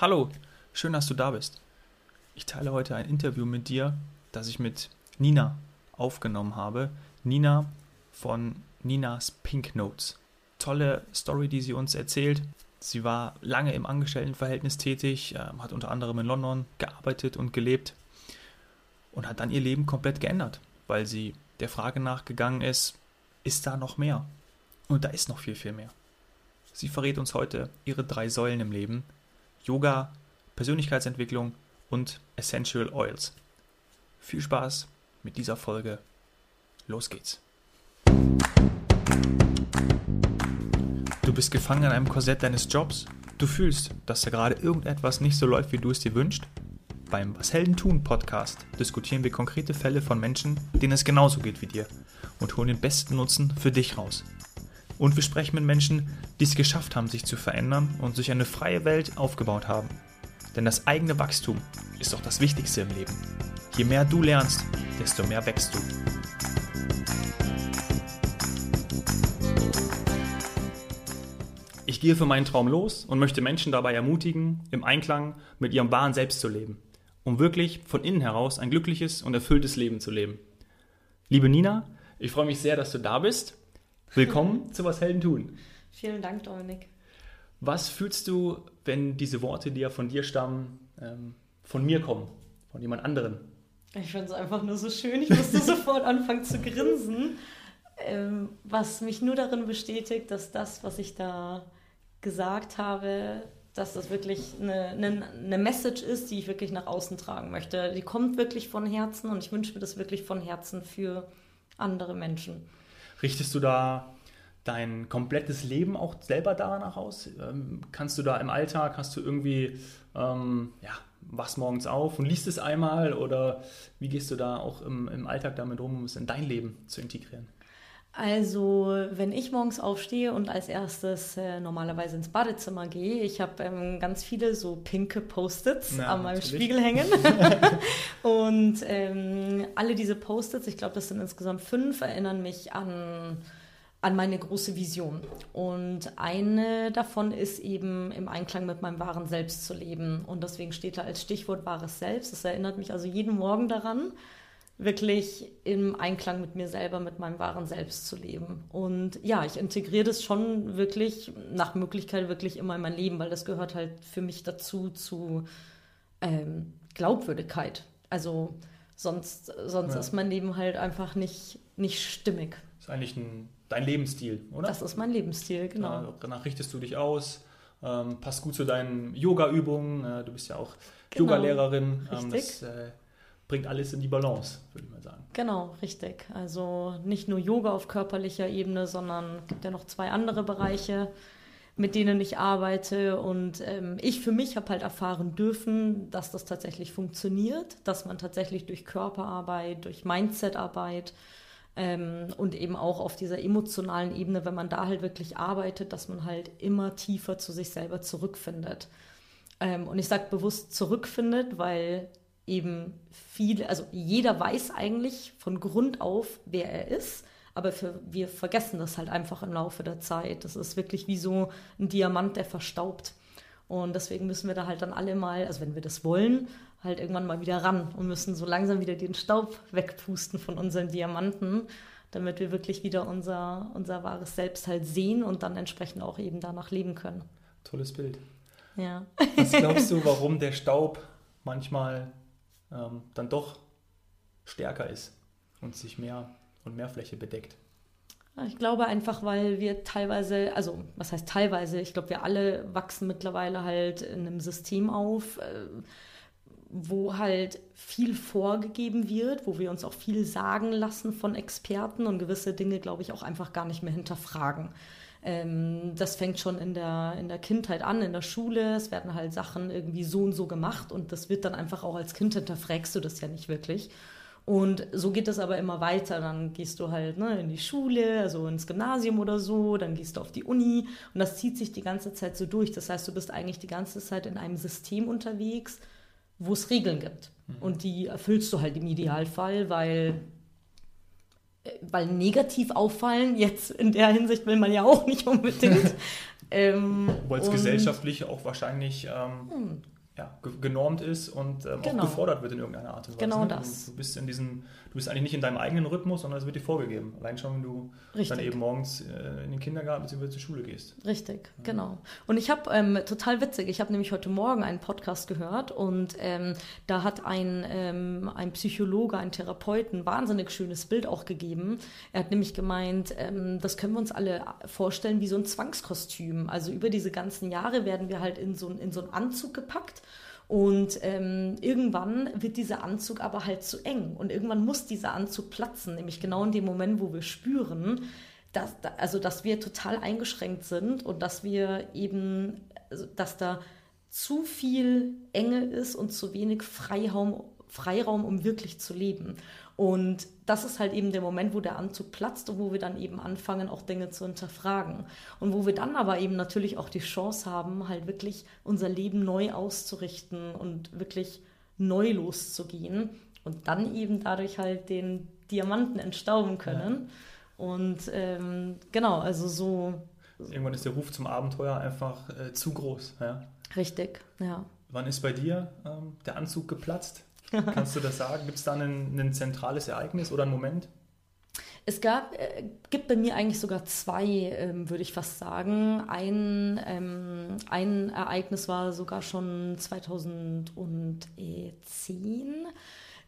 Hallo, schön, dass du da bist. Ich teile heute ein Interview mit dir, das ich mit Nina aufgenommen habe. Nina von Ninas Pink Notes. Tolle Story, die sie uns erzählt. Sie war lange im Angestelltenverhältnis tätig, ähm, hat unter anderem in London gearbeitet und gelebt und hat dann ihr Leben komplett geändert, weil sie der Frage nachgegangen ist, ist da noch mehr? Und da ist noch viel, viel mehr. Sie verrät uns heute ihre drei Säulen im Leben, Yoga, Persönlichkeitsentwicklung und Essential Oils. Viel Spaß mit dieser Folge. Los geht's. Du bist gefangen in einem Korsett deines Jobs. Du fühlst, dass da gerade irgendetwas nicht so läuft, wie du es dir wünschst. Beim Was Helden tun Podcast diskutieren wir konkrete Fälle von Menschen, denen es genauso geht wie dir und holen den besten Nutzen für dich raus. Und wir sprechen mit Menschen, die es geschafft haben, sich zu verändern und sich eine freie Welt aufgebaut haben. Denn das eigene Wachstum ist doch das Wichtigste im Leben. Je mehr du lernst, desto mehr wächst du. Ich gehe für meinen Traum los und möchte Menschen dabei ermutigen, im Einklang mit ihrem wahren Selbst zu leben, um wirklich von innen heraus ein glückliches und erfülltes Leben zu leben. Liebe Nina, ich freue mich sehr, dass du da bist Willkommen zu Was Helden tun. Vielen Dank, Dominik. Was fühlst du, wenn diese Worte, die ja von dir stammen, ähm, von mir kommen, von jemand anderen? Ich finde es einfach nur so schön. Ich musste sofort anfangen zu grinsen, ähm, was mich nur darin bestätigt, dass das, was ich da gesagt habe, dass das wirklich eine, eine, eine, Message ist, die ich wirklich nach außen tragen möchte. Die kommt wirklich von Herzen und ich wünsche mir das wirklich von Herzen für andere Menschen. Richtest du da dein komplettes Leben auch selber danach aus? Ähm, kannst du da im Alltag, hast du irgendwie, ähm, ja, wachst morgens auf und liest es einmal oder wie gehst du da auch im, im Alltag damit rum, um es in dein Leben zu integrieren? Also, wenn ich morgens aufstehe und als erstes äh, normalerweise ins Badezimmer gehe, ich habe ähm, ganz viele so pinke Post-its an meinem natürlich. Spiegel hängen. und ähm, alle diese Post-its, ich glaube, das sind insgesamt fünf, erinnern mich an, an meine große Vision. Und eine davon ist eben im Einklang mit meinem wahren Selbst zu leben. Und deswegen steht da als Stichwort wahres Selbst. Das erinnert mich also jeden Morgen daran wirklich im Einklang mit mir selber, mit meinem wahren Selbst zu leben. Und ja, ich integriere das schon wirklich nach Möglichkeit wirklich immer in mein Leben, weil das gehört halt für mich dazu zu ähm, Glaubwürdigkeit. Also sonst, sonst ja. ist mein Leben halt einfach nicht, nicht stimmig. Das ist eigentlich ein, dein Lebensstil, oder? Das ist mein Lebensstil, genau. Ja, danach richtest du dich aus, ähm, passt gut zu deinen Yoga-Übungen. Äh, du bist ja auch genau. Yoga-Lehrerin. Ähm, das, äh, bringt alles in die Balance, würde ich mal sagen. Genau, richtig. Also nicht nur Yoga auf körperlicher Ebene, sondern es gibt ja noch zwei andere Bereiche, mit denen ich arbeite. Und ähm, ich für mich habe halt erfahren dürfen, dass das tatsächlich funktioniert, dass man tatsächlich durch Körperarbeit, durch Mindsetarbeit ähm, und eben auch auf dieser emotionalen Ebene, wenn man da halt wirklich arbeitet, dass man halt immer tiefer zu sich selber zurückfindet. Ähm, und ich sage bewusst zurückfindet, weil eben viele, also jeder weiß eigentlich von Grund auf, wer er ist, aber für, wir vergessen das halt einfach im Laufe der Zeit. Das ist wirklich wie so ein Diamant, der verstaubt. Und deswegen müssen wir da halt dann alle mal, also wenn wir das wollen, halt irgendwann mal wieder ran und müssen so langsam wieder den Staub wegpusten von unseren Diamanten, damit wir wirklich wieder unser, unser wahres Selbst halt sehen und dann entsprechend auch eben danach leben können. Tolles Bild. Ja. Was glaubst du, warum der Staub manchmal ähm, dann doch stärker ist und sich mehr und mehr Fläche bedeckt. Ich glaube einfach, weil wir teilweise, also was heißt teilweise, ich glaube, wir alle wachsen mittlerweile halt in einem System auf, äh, wo halt viel vorgegeben wird, wo wir uns auch viel sagen lassen von Experten und gewisse Dinge, glaube ich, auch einfach gar nicht mehr hinterfragen. Ähm, das fängt schon in der, in der Kindheit an, in der Schule. Es werden halt Sachen irgendwie so und so gemacht und das wird dann einfach auch als Kind hinterfragst du das ja nicht wirklich. Und so geht es aber immer weiter. Dann gehst du halt ne, in die Schule, also ins Gymnasium oder so, dann gehst du auf die Uni und das zieht sich die ganze Zeit so durch. Das heißt, du bist eigentlich die ganze Zeit in einem System unterwegs, wo es Regeln gibt. Mhm. Und die erfüllst du halt im Idealfall, weil weil negativ auffallen, jetzt in der Hinsicht will man ja auch nicht unbedingt. ähm, Weil es gesellschaftlich auch wahrscheinlich ähm, hm ja, genormt ist und ähm, genau. auch gefordert wird in irgendeiner Art und Weise. Genau ne? das. Du, bist in diesem, du bist eigentlich nicht in deinem eigenen Rhythmus, sondern es wird dir vorgegeben. Allein schon, wenn du Richtig. dann eben morgens äh, in den Kindergarten bzw. zur Schule gehst. Richtig, ja. genau. Und ich habe, ähm, total witzig, ich habe nämlich heute Morgen einen Podcast gehört und ähm, da hat ein, ähm, ein Psychologe, ein Therapeut ein wahnsinnig schönes Bild auch gegeben. Er hat nämlich gemeint, ähm, das können wir uns alle vorstellen wie so ein Zwangskostüm. Also über diese ganzen Jahre werden wir halt in so, in so einen Anzug gepackt und ähm, irgendwann wird dieser Anzug aber halt zu eng. Und irgendwann muss dieser Anzug platzen, nämlich genau in dem Moment, wo wir spüren, dass, also dass wir total eingeschränkt sind und dass wir eben, also dass da zu viel Enge ist und zu wenig Freiraum, Freiraum, um wirklich zu leben. Und das ist halt eben der Moment, wo der Anzug platzt und wo wir dann eben anfangen, auch Dinge zu hinterfragen. Und wo wir dann aber eben natürlich auch die Chance haben, halt wirklich unser Leben neu auszurichten und wirklich neu loszugehen und dann eben dadurch halt den Diamanten entstauben können. Ja. Und ähm, genau, also so. Irgendwann ist der Ruf zum Abenteuer einfach äh, zu groß. Ja? Richtig, ja. Wann ist bei dir ähm, der Anzug geplatzt? Kannst du das sagen? Gibt es da ein, zentrales Ereignis oder einen Moment? Es gab, äh, gibt bei mir eigentlich sogar zwei, ähm, würde ich fast sagen. Ein, ähm, ein Ereignis war sogar schon 2010.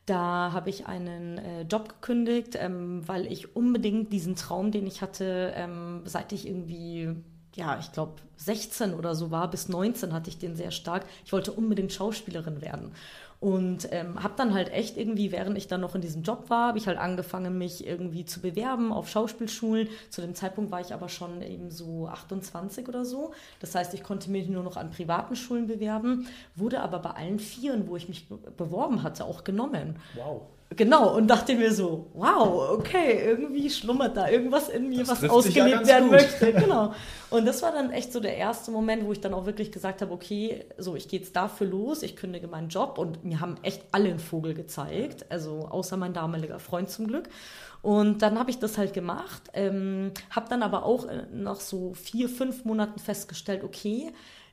Da habe ich einen äh, Job gekündigt, ähm, weil ich unbedingt diesen Traum, den ich hatte, ähm, seit ich irgendwie, ja, ich glaube 16 oder so war, bis 19 hatte ich den sehr stark. Ich wollte unbedingt Schauspielerin werden. Und ähm, habe dann halt echt irgendwie, während ich dann noch in diesem Job war, habe ich halt angefangen, mich irgendwie zu bewerben auf Schauspielschulen. Zu dem Zeitpunkt war ich aber schon eben so 28 oder so. Das heißt, ich konnte mich nur noch an privaten Schulen bewerben, wurde aber bei allen Vieren, wo ich mich beworben hatte, auch genommen. Wow. Genau, und dachte mir so, wow, okay, irgendwie schlummert da irgendwas in mir, das was ausgelebt ja werden gut. möchte. Genau. Und das war dann echt so der erste Moment, wo ich dann auch wirklich gesagt habe, okay, so, ich gehe jetzt dafür los, ich kündige meinen Job und mir haben echt alle einen Vogel gezeigt, also außer mein damaliger Freund zum Glück. Und dann habe ich das halt gemacht, ähm, habe dann aber auch äh, nach so vier, fünf Monaten festgestellt, okay,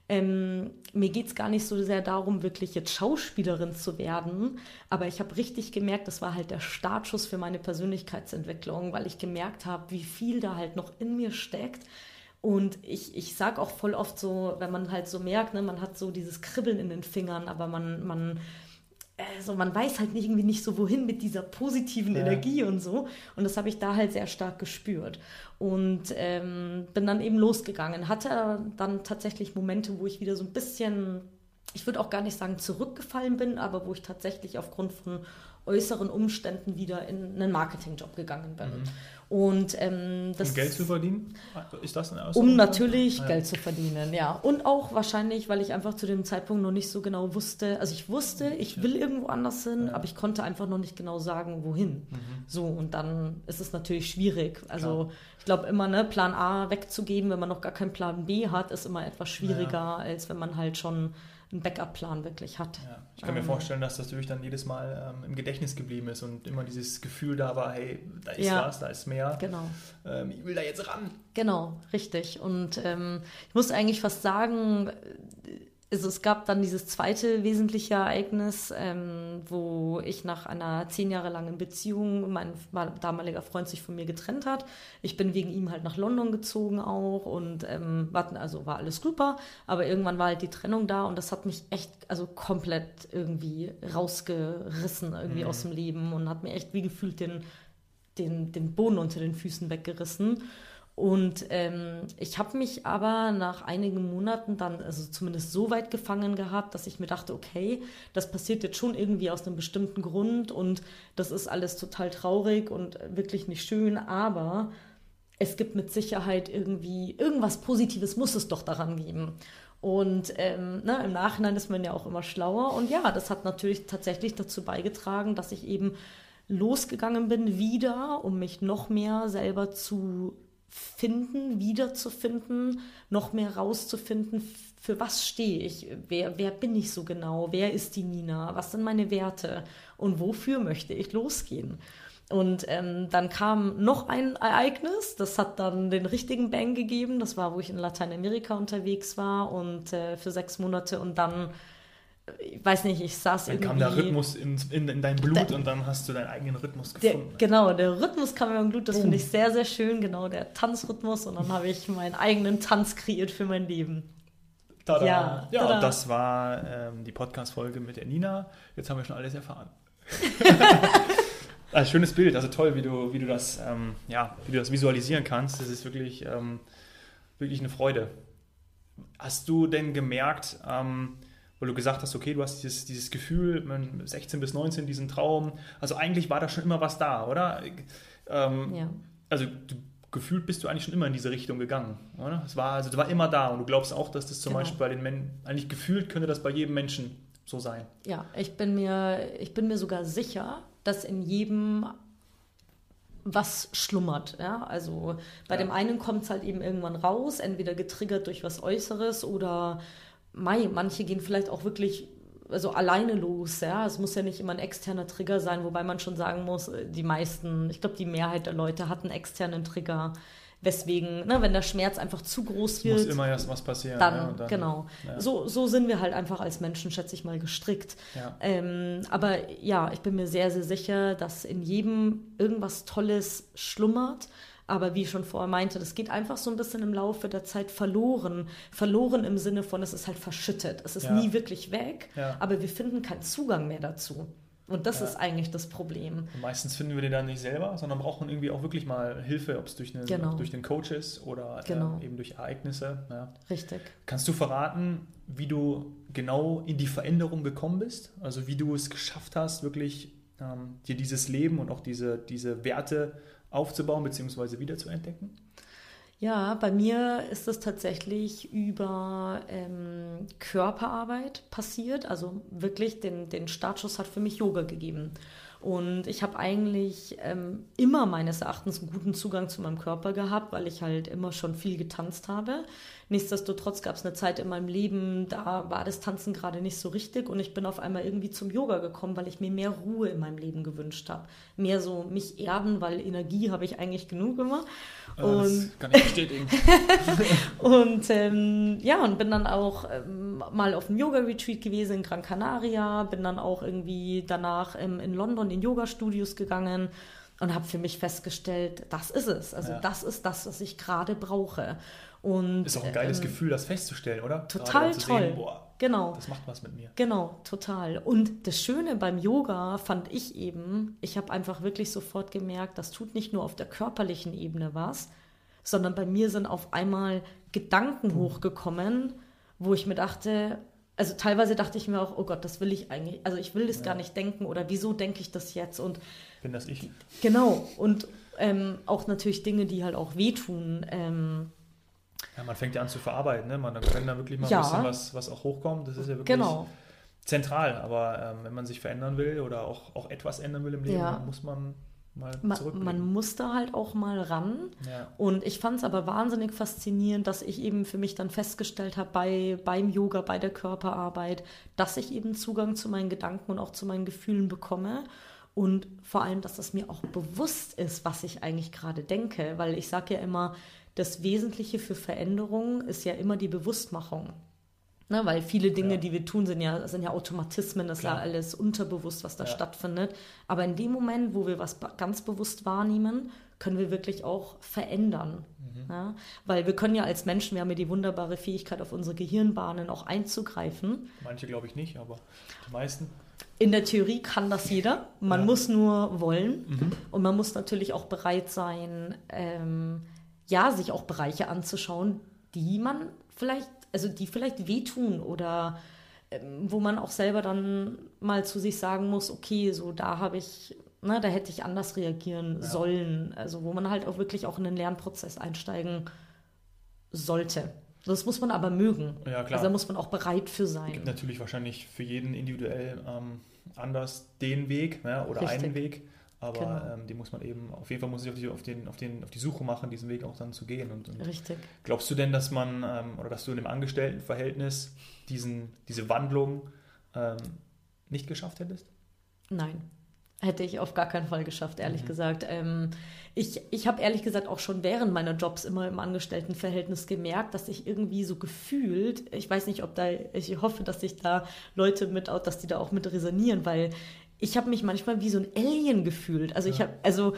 ähm, mir geht es gar nicht so sehr darum, wirklich jetzt Schauspielerin zu werden, aber ich habe richtig gemerkt, das war halt der Startschuss für meine Persönlichkeitsentwicklung, weil ich gemerkt habe, wie viel da halt noch in mir steckt. Und ich, ich sage auch voll oft so, wenn man halt so merkt, ne, man hat so dieses Kribbeln in den Fingern, aber man, man also man weiß halt irgendwie nicht so wohin mit dieser positiven ja. Energie und so. Und das habe ich da halt sehr stark gespürt. Und ähm, bin dann eben losgegangen. Hatte dann tatsächlich Momente, wo ich wieder so ein bisschen, ich würde auch gar nicht sagen zurückgefallen bin, aber wo ich tatsächlich aufgrund von äußeren Umständen wieder in einen Marketingjob gegangen bin. Mhm. Und ähm, das. Um Geld zu verdienen? Ist das eine Um natürlich ja. Geld zu verdienen, ja. Und auch wahrscheinlich, weil ich einfach zu dem Zeitpunkt noch nicht so genau wusste. Also ich wusste, ich will irgendwo anders hin, ja. aber ich konnte einfach noch nicht genau sagen, wohin. Mhm. So, und dann ist es natürlich schwierig. Also Klar. ich glaube immer, ne, Plan A wegzugeben, wenn man noch gar keinen Plan B hat, ist immer etwas schwieriger, ja. als wenn man halt schon einen Backup-Plan wirklich hat. Ja, ich kann mir ähm, vorstellen, dass das natürlich dann jedes Mal ähm, im Gedächtnis geblieben ist und immer dieses Gefühl da war, hey, da ist ja, was, da ist mehr. Genau. Ähm, ich will da jetzt ran. Genau, richtig. Und ähm, ich muss eigentlich fast sagen, also es gab dann dieses zweite wesentliche Ereignis, ähm, wo ich nach einer zehn Jahre langen Beziehung, mein damaliger Freund sich von mir getrennt hat. Ich bin wegen ihm halt nach London gezogen auch und ähm, war, also war alles super, aber irgendwann war halt die Trennung da und das hat mich echt, also komplett irgendwie rausgerissen irgendwie mhm. aus dem Leben und hat mir echt wie gefühlt den, den, den Boden unter den Füßen weggerissen. Und ähm, ich habe mich aber nach einigen Monaten dann, also zumindest so weit gefangen gehabt, dass ich mir dachte, okay, das passiert jetzt schon irgendwie aus einem bestimmten Grund und das ist alles total traurig und wirklich nicht schön, aber es gibt mit Sicherheit irgendwie, irgendwas Positives muss es doch daran geben. Und ähm, ne, im Nachhinein ist man ja auch immer schlauer. Und ja, das hat natürlich tatsächlich dazu beigetragen, dass ich eben losgegangen bin wieder, um mich noch mehr selber zu finden, wiederzufinden, noch mehr rauszufinden, für was stehe ich, wer, wer bin ich so genau, wer ist die Nina, was sind meine Werte und wofür möchte ich losgehen. Und ähm, dann kam noch ein Ereignis, das hat dann den richtigen Bang gegeben. Das war, wo ich in Lateinamerika unterwegs war und äh, für sechs Monate und dann, ich weiß nicht, ich saß Dann irgendwie. kam der Rhythmus in, in, in dein Blut Der- und dann hast du deinen eigenen Rhythmus Der, gefunden. genau, der Rhythmus kam mir im Blut, das Boom. finde ich sehr, sehr schön, genau, der Tanzrhythmus und dann habe ich meinen eigenen Tanz kreiert für mein Leben. Tada. Ja, ja tada. und das war ähm, die Podcast-Folge mit der Nina. Jetzt haben wir schon alles erfahren. also, schönes Bild, also toll, wie du, wie du das, ähm, ja, wie du das visualisieren kannst. Das ist wirklich, ähm, wirklich eine Freude. Hast du denn gemerkt, ähm, weil du gesagt hast, okay, du hast dieses, dieses Gefühl, man, 16 bis 19, diesen Traum, also eigentlich war da schon immer was da, oder? Ähm, Ja. also du, gefühlt bist du eigentlich schon immer in diese Richtung gegangen, oder? Es war, also, es war immer da und du glaubst auch, dass das zum Genau. Beispiel bei den Menschen, eigentlich gefühlt könnte das bei jedem Menschen so sein. Ja, ich bin mir, ich bin mir sogar sicher, dass in jedem was schlummert. Ja? Also bei Ja. dem einen kommt es halt eben irgendwann raus, entweder getriggert durch was Äußeres oder mei, manche gehen vielleicht auch wirklich also alleine los. Ja? Es muss ja nicht immer ein externer Trigger sein, wobei man schon sagen muss, äh, die meisten, ich glaube, die Mehrheit der Leute hat einen externen Trigger. Weswegen, ne, wenn der Schmerz einfach zu groß wird, muss immer erst was passieren. dann, ja, dann genau. ja. So, so sind wir halt einfach als Menschen, schätze ich mal, gestrickt. Ja. Ähm, aber ja, ich bin mir sehr, sehr sicher, dass in jedem irgendwas Tolles schlummert. Aber wie ich schon vorher meinte, das geht einfach so ein bisschen im Laufe der Zeit verloren. Verloren im Sinne von, es ist halt verschüttet. Es ist Ja. nie wirklich weg, Ja. aber wir finden keinen Zugang mehr dazu. Und das Ja. ist eigentlich das Problem. Und meistens finden wir den dann nicht selber, sondern brauchen irgendwie auch wirklich mal Hilfe, ob es durch, einen- Genau. durch den Coach ist oder Genau. ähm, eben durch Ereignisse. Ja. Richtig. Kannst du verraten, wie du genau in die Veränderung gekommen bist? Also wie du es geschafft hast, wirklich ähm, dir dieses Leben und auch diese, diese Werte aufzubauen bzw. wiederzuentdecken? Ja, bei mir ist es tatsächlich über ähm, Körperarbeit passiert. Also wirklich den, den Startschuss hat für mich Yoga gegeben. Und ich habe eigentlich ähm, immer meines Erachtens einen guten Zugang zu meinem Körper gehabt, weil ich halt immer schon viel getanzt habe. Nichtsdestotrotz gab es eine Zeit in meinem Leben, da war das Tanzen gerade nicht so richtig und ich bin auf einmal irgendwie zum Yoga gekommen, weil ich mir mehr Ruhe in meinem Leben gewünscht habe. Mehr so mich erden, weil Energie habe ich eigentlich genug immer. Äh, Und das kann ich bestätigen. und ähm, ja, und bin dann auch ähm, mal auf einem Yoga-Retreat gewesen in Gran Canaria, bin dann auch irgendwie danach ähm, in London in Yoga-Studios gegangen und habe für mich festgestellt, das ist es. Also Ja. das ist das, was ich gerade brauche. Und, Ist auch ein geiles ähm, Gefühl, das festzustellen, oder? total toll. Sehen, boah, Genau. das macht was mit mir. Genau, total. Und das Schöne beim Yoga fand ich eben, ich habe einfach wirklich sofort gemerkt, das tut nicht nur auf der körperlichen Ebene was, sondern bei mir sind auf einmal Gedanken hochgekommen, wo ich mir dachte, also teilweise dachte ich mir auch, oh Gott, das will ich eigentlich, also ich will das gar nicht denken oder wieso denke ich das jetzt? Und Bin das ich? genau, und ähm, auch natürlich Dinge, die halt auch wehtun. Ähm, Ja, man fängt ja an zu verarbeiten, ne? Man, wenn da wirklich mal Ja. ein bisschen was, was auch hochkommt, das ist ja wirklich genau. zentral. Aber ähm, wenn man sich verändern will oder auch, auch etwas ändern will im Leben, Ja. dann muss man mal Man, man muss da halt auch mal ran. ja. Und ich fand es aber wahnsinnig faszinierend, dass ich eben für mich dann festgestellt habe bei, beim Yoga, bei der Körperarbeit, dass ich eben Zugang zu meinen Gedanken und auch zu meinen Gefühlen bekomme. Und vor allem, dass es mir auch bewusst ist, was ich eigentlich gerade denke. Weil ich sage ja immer, das Wesentliche für Veränderung ist ja immer die Bewusstmachung. Ne, weil viele Dinge, Ja. die wir tun, sind ja, sind ja Automatismen, das ist ja Klar. alles unterbewusst, was da Ja. stattfindet. Aber in dem Moment, wo wir was ganz bewusst wahrnehmen, können wir wirklich auch verändern. Mhm. Ja? Weil wir können ja als Menschen, wir haben ja die wunderbare Fähigkeit, auf unsere Gehirnbahnen auch einzugreifen. Manche glaube ich nicht, aber die meisten. In der Theorie kann das jeder. Man muss nur wollen. Mhm. Und man muss natürlich auch bereit sein, ähm, ja, sich auch Bereiche anzuschauen, die man vielleicht, also die vielleicht wehtun oder ähm, wo man auch selber dann mal zu sich sagen muss, okay, so da habe ich, ne, da hätte ich anders reagieren Ja. sollen. Also wo man halt auch wirklich auch in den Lernprozess einsteigen sollte. Das muss man aber mögen. Ja, klar. Also da muss man auch bereit für Es sein. gibt natürlich wahrscheinlich für jeden individuell ähm, anders den Weg ne, oder Richtig. einen Weg. Aber Genau. ähm, die muss man eben, auf jeden Fall muss ich auf die, auf, den, auf, den, auf die Suche machen, diesen Weg auch dann zu gehen. Und, und Richtig. glaubst du denn, dass man ähm, oder dass du in dem Angestelltenverhältnis diesen, diese Wandlung ähm, nicht geschafft hättest? Nein. Hätte ich auf gar keinen Fall geschafft, ehrlich mhm. gesagt. Ähm, ich ich habe ehrlich gesagt auch schon während meiner Jobs immer im Angestelltenverhältnis gemerkt, dass ich irgendwie so gefühlt, ich weiß nicht, ob da, ich hoffe, dass sich da Leute mit, dass die da auch mit resonieren, weil ich habe mich manchmal wie so ein Alien gefühlt. Also ja. ich habe, also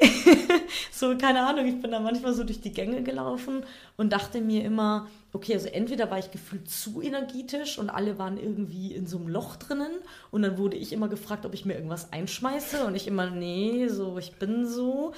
so, keine Ahnung, ich bin da manchmal so durch die Gänge gelaufen und dachte mir immer, okay, also entweder war ich gefühlt zu energetisch und alle waren irgendwie in so einem Loch drinnen und dann wurde ich immer gefragt, ob ich mir irgendwas einschmeiße und ich immer, nee, so, ich bin so.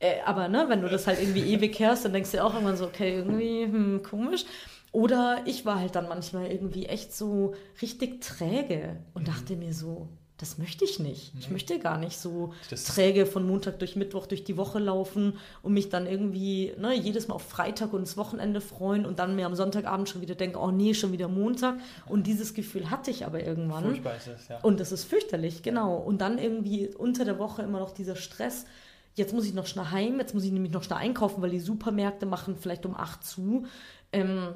Äh, aber ne, wenn du das halt irgendwie ewig hörst, dann denkst du auch irgendwann so, okay, irgendwie hm, komisch. Oder ich war halt dann manchmal irgendwie echt so richtig träge und dachte mir so, das möchte ich nicht. Ich möchte gar nicht so das träge von Montag durch Mittwoch durch die Woche laufen und mich dann irgendwie ne, jedes Mal auf Freitag und das Wochenende freuen und dann mir am Sonntagabend schon wieder denken, oh nee, schon wieder Montag. Und dieses Gefühl hatte ich aber irgendwann. Furchtbar ist es, ja. Und das ist fürchterlich, genau. Und dann irgendwie unter der Woche immer noch dieser Stress. Jetzt muss ich noch schnell heim, jetzt muss ich nämlich noch schnell einkaufen, weil die Supermärkte machen vielleicht um acht zu. Ähm,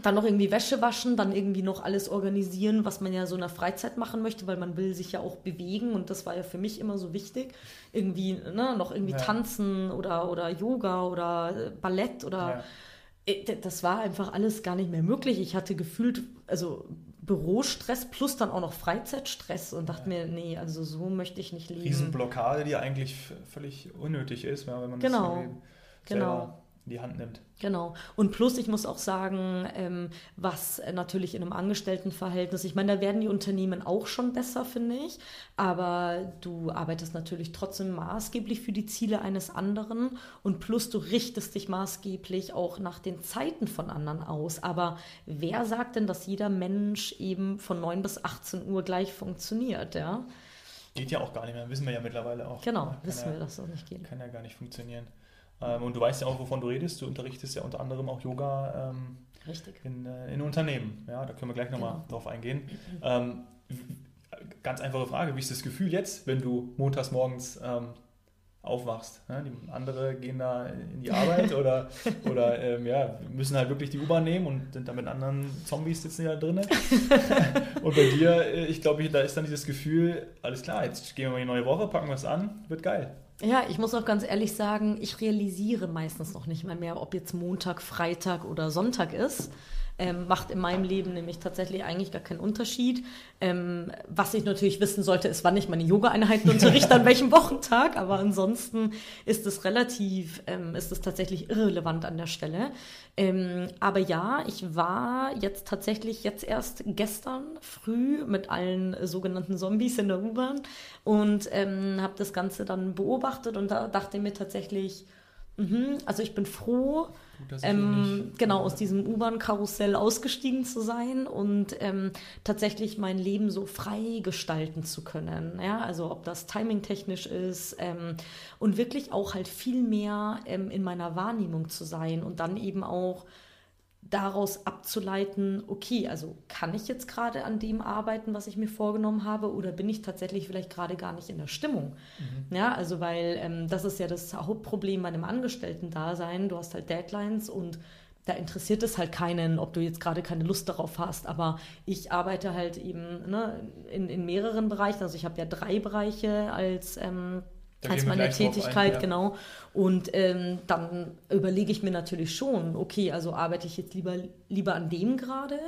dann noch irgendwie Wäsche waschen, dann irgendwie noch alles organisieren, was man ja so in der Freizeit machen möchte, weil man will sich ja auch bewegen und das war ja für mich immer so wichtig. Irgendwie ne, noch irgendwie ja. tanzen oder, oder Yoga oder äh, Ballett oder ja. Äh, das war einfach alles gar nicht mehr möglich. Ich hatte gefühlt, also Bürostress plus dann auch noch Freizeitstress und dachte ja. mir, nee, also so möchte ich nicht leben. Riesenblockade, die eigentlich völlig unnötig ist, wenn man genau. das genau in die Hand nimmt. Genau. Und plus, ich muss auch sagen, ähm, was natürlich in einem Angestelltenverhältnis, ich meine, da werden die Unternehmen auch schon besser, finde ich, aber du arbeitest natürlich trotzdem maßgeblich für die Ziele eines anderen und plus, du richtest dich maßgeblich auch nach den Zeiten von anderen aus. Aber wer sagt denn, dass jeder Mensch eben von 9 bis 18 Uhr gleich funktioniert, ja? Geht ja auch gar nicht mehr, wissen wir ja mittlerweile auch. Genau, ja, wissen ja, wir, dass das nicht geht. Kann ja gar nicht funktionieren. Ähm, und du weißt ja auch, wovon du redest. Du unterrichtest ja unter anderem auch Yoga ähm, in, äh, in, Unternehmen. Ja, da können wir gleich nochmal genau. drauf eingehen. Ähm, ganz einfache Frage: Wie ist das Gefühl jetzt, wenn du montags morgens ähm, aufwachst? Ja, die andere gehen da in die Arbeit oder, oder ähm, ja, müssen halt wirklich die U-Bahn nehmen und sind da mit anderen Zombies sitzen ja drinnen. und bei dir, äh, ich glaube, da ist dann dieses Gefühl: Alles klar, jetzt gehen wir mal in die neue Woche, packen wir es an, wird geil. Ja, ich muss auch ganz ehrlich sagen, ich realisiere meistens noch nicht mal mehr, ob jetzt Montag, Freitag oder Sonntag ist ähm, macht in meinem Leben nämlich tatsächlich eigentlich gar keinen Unterschied. Ähm, was ich natürlich wissen sollte, ist, wann ich meine Yoga-Einheiten unterrichte, an welchem Wochentag. Aber ansonsten ist es relativ, ähm, ist es tatsächlich irrelevant an der Stelle. Ähm, aber ja, ich war jetzt tatsächlich jetzt erst gestern früh mit allen sogenannten Zombies in der U-Bahn und ähm, habe das Ganze dann beobachtet und da dachte mir tatsächlich, mh, also ich bin froh, ähm, genau aus diesem U-Bahn-Karussell ausgestiegen zu sein und ähm, tatsächlich mein Leben so frei gestalten zu können. Ja, also ob das timingtechnisch ist ähm, und wirklich auch halt viel mehr ähm, in meiner Wahrnehmung zu sein und dann eben auch daraus abzuleiten, okay, also kann ich jetzt gerade an dem arbeiten, was ich mir vorgenommen habe, oder bin ich tatsächlich vielleicht gerade gar nicht in der Stimmung? Mhm. Ja, also weil ähm, das ist ja das Hauptproblem bei einem Angestellten-Dasein. Du hast halt Deadlines und da interessiert es halt keinen, ob du jetzt gerade keine Lust darauf hast. Aber ich arbeite halt eben ne, in, in mehreren Bereichen. Also ich habe ja drei Bereiche als ähm, als meine Tätigkeit, ein, ja. genau. Und ähm, dann überlege ich mir natürlich schon, okay, also arbeite ich jetzt lieber, lieber an dem gerade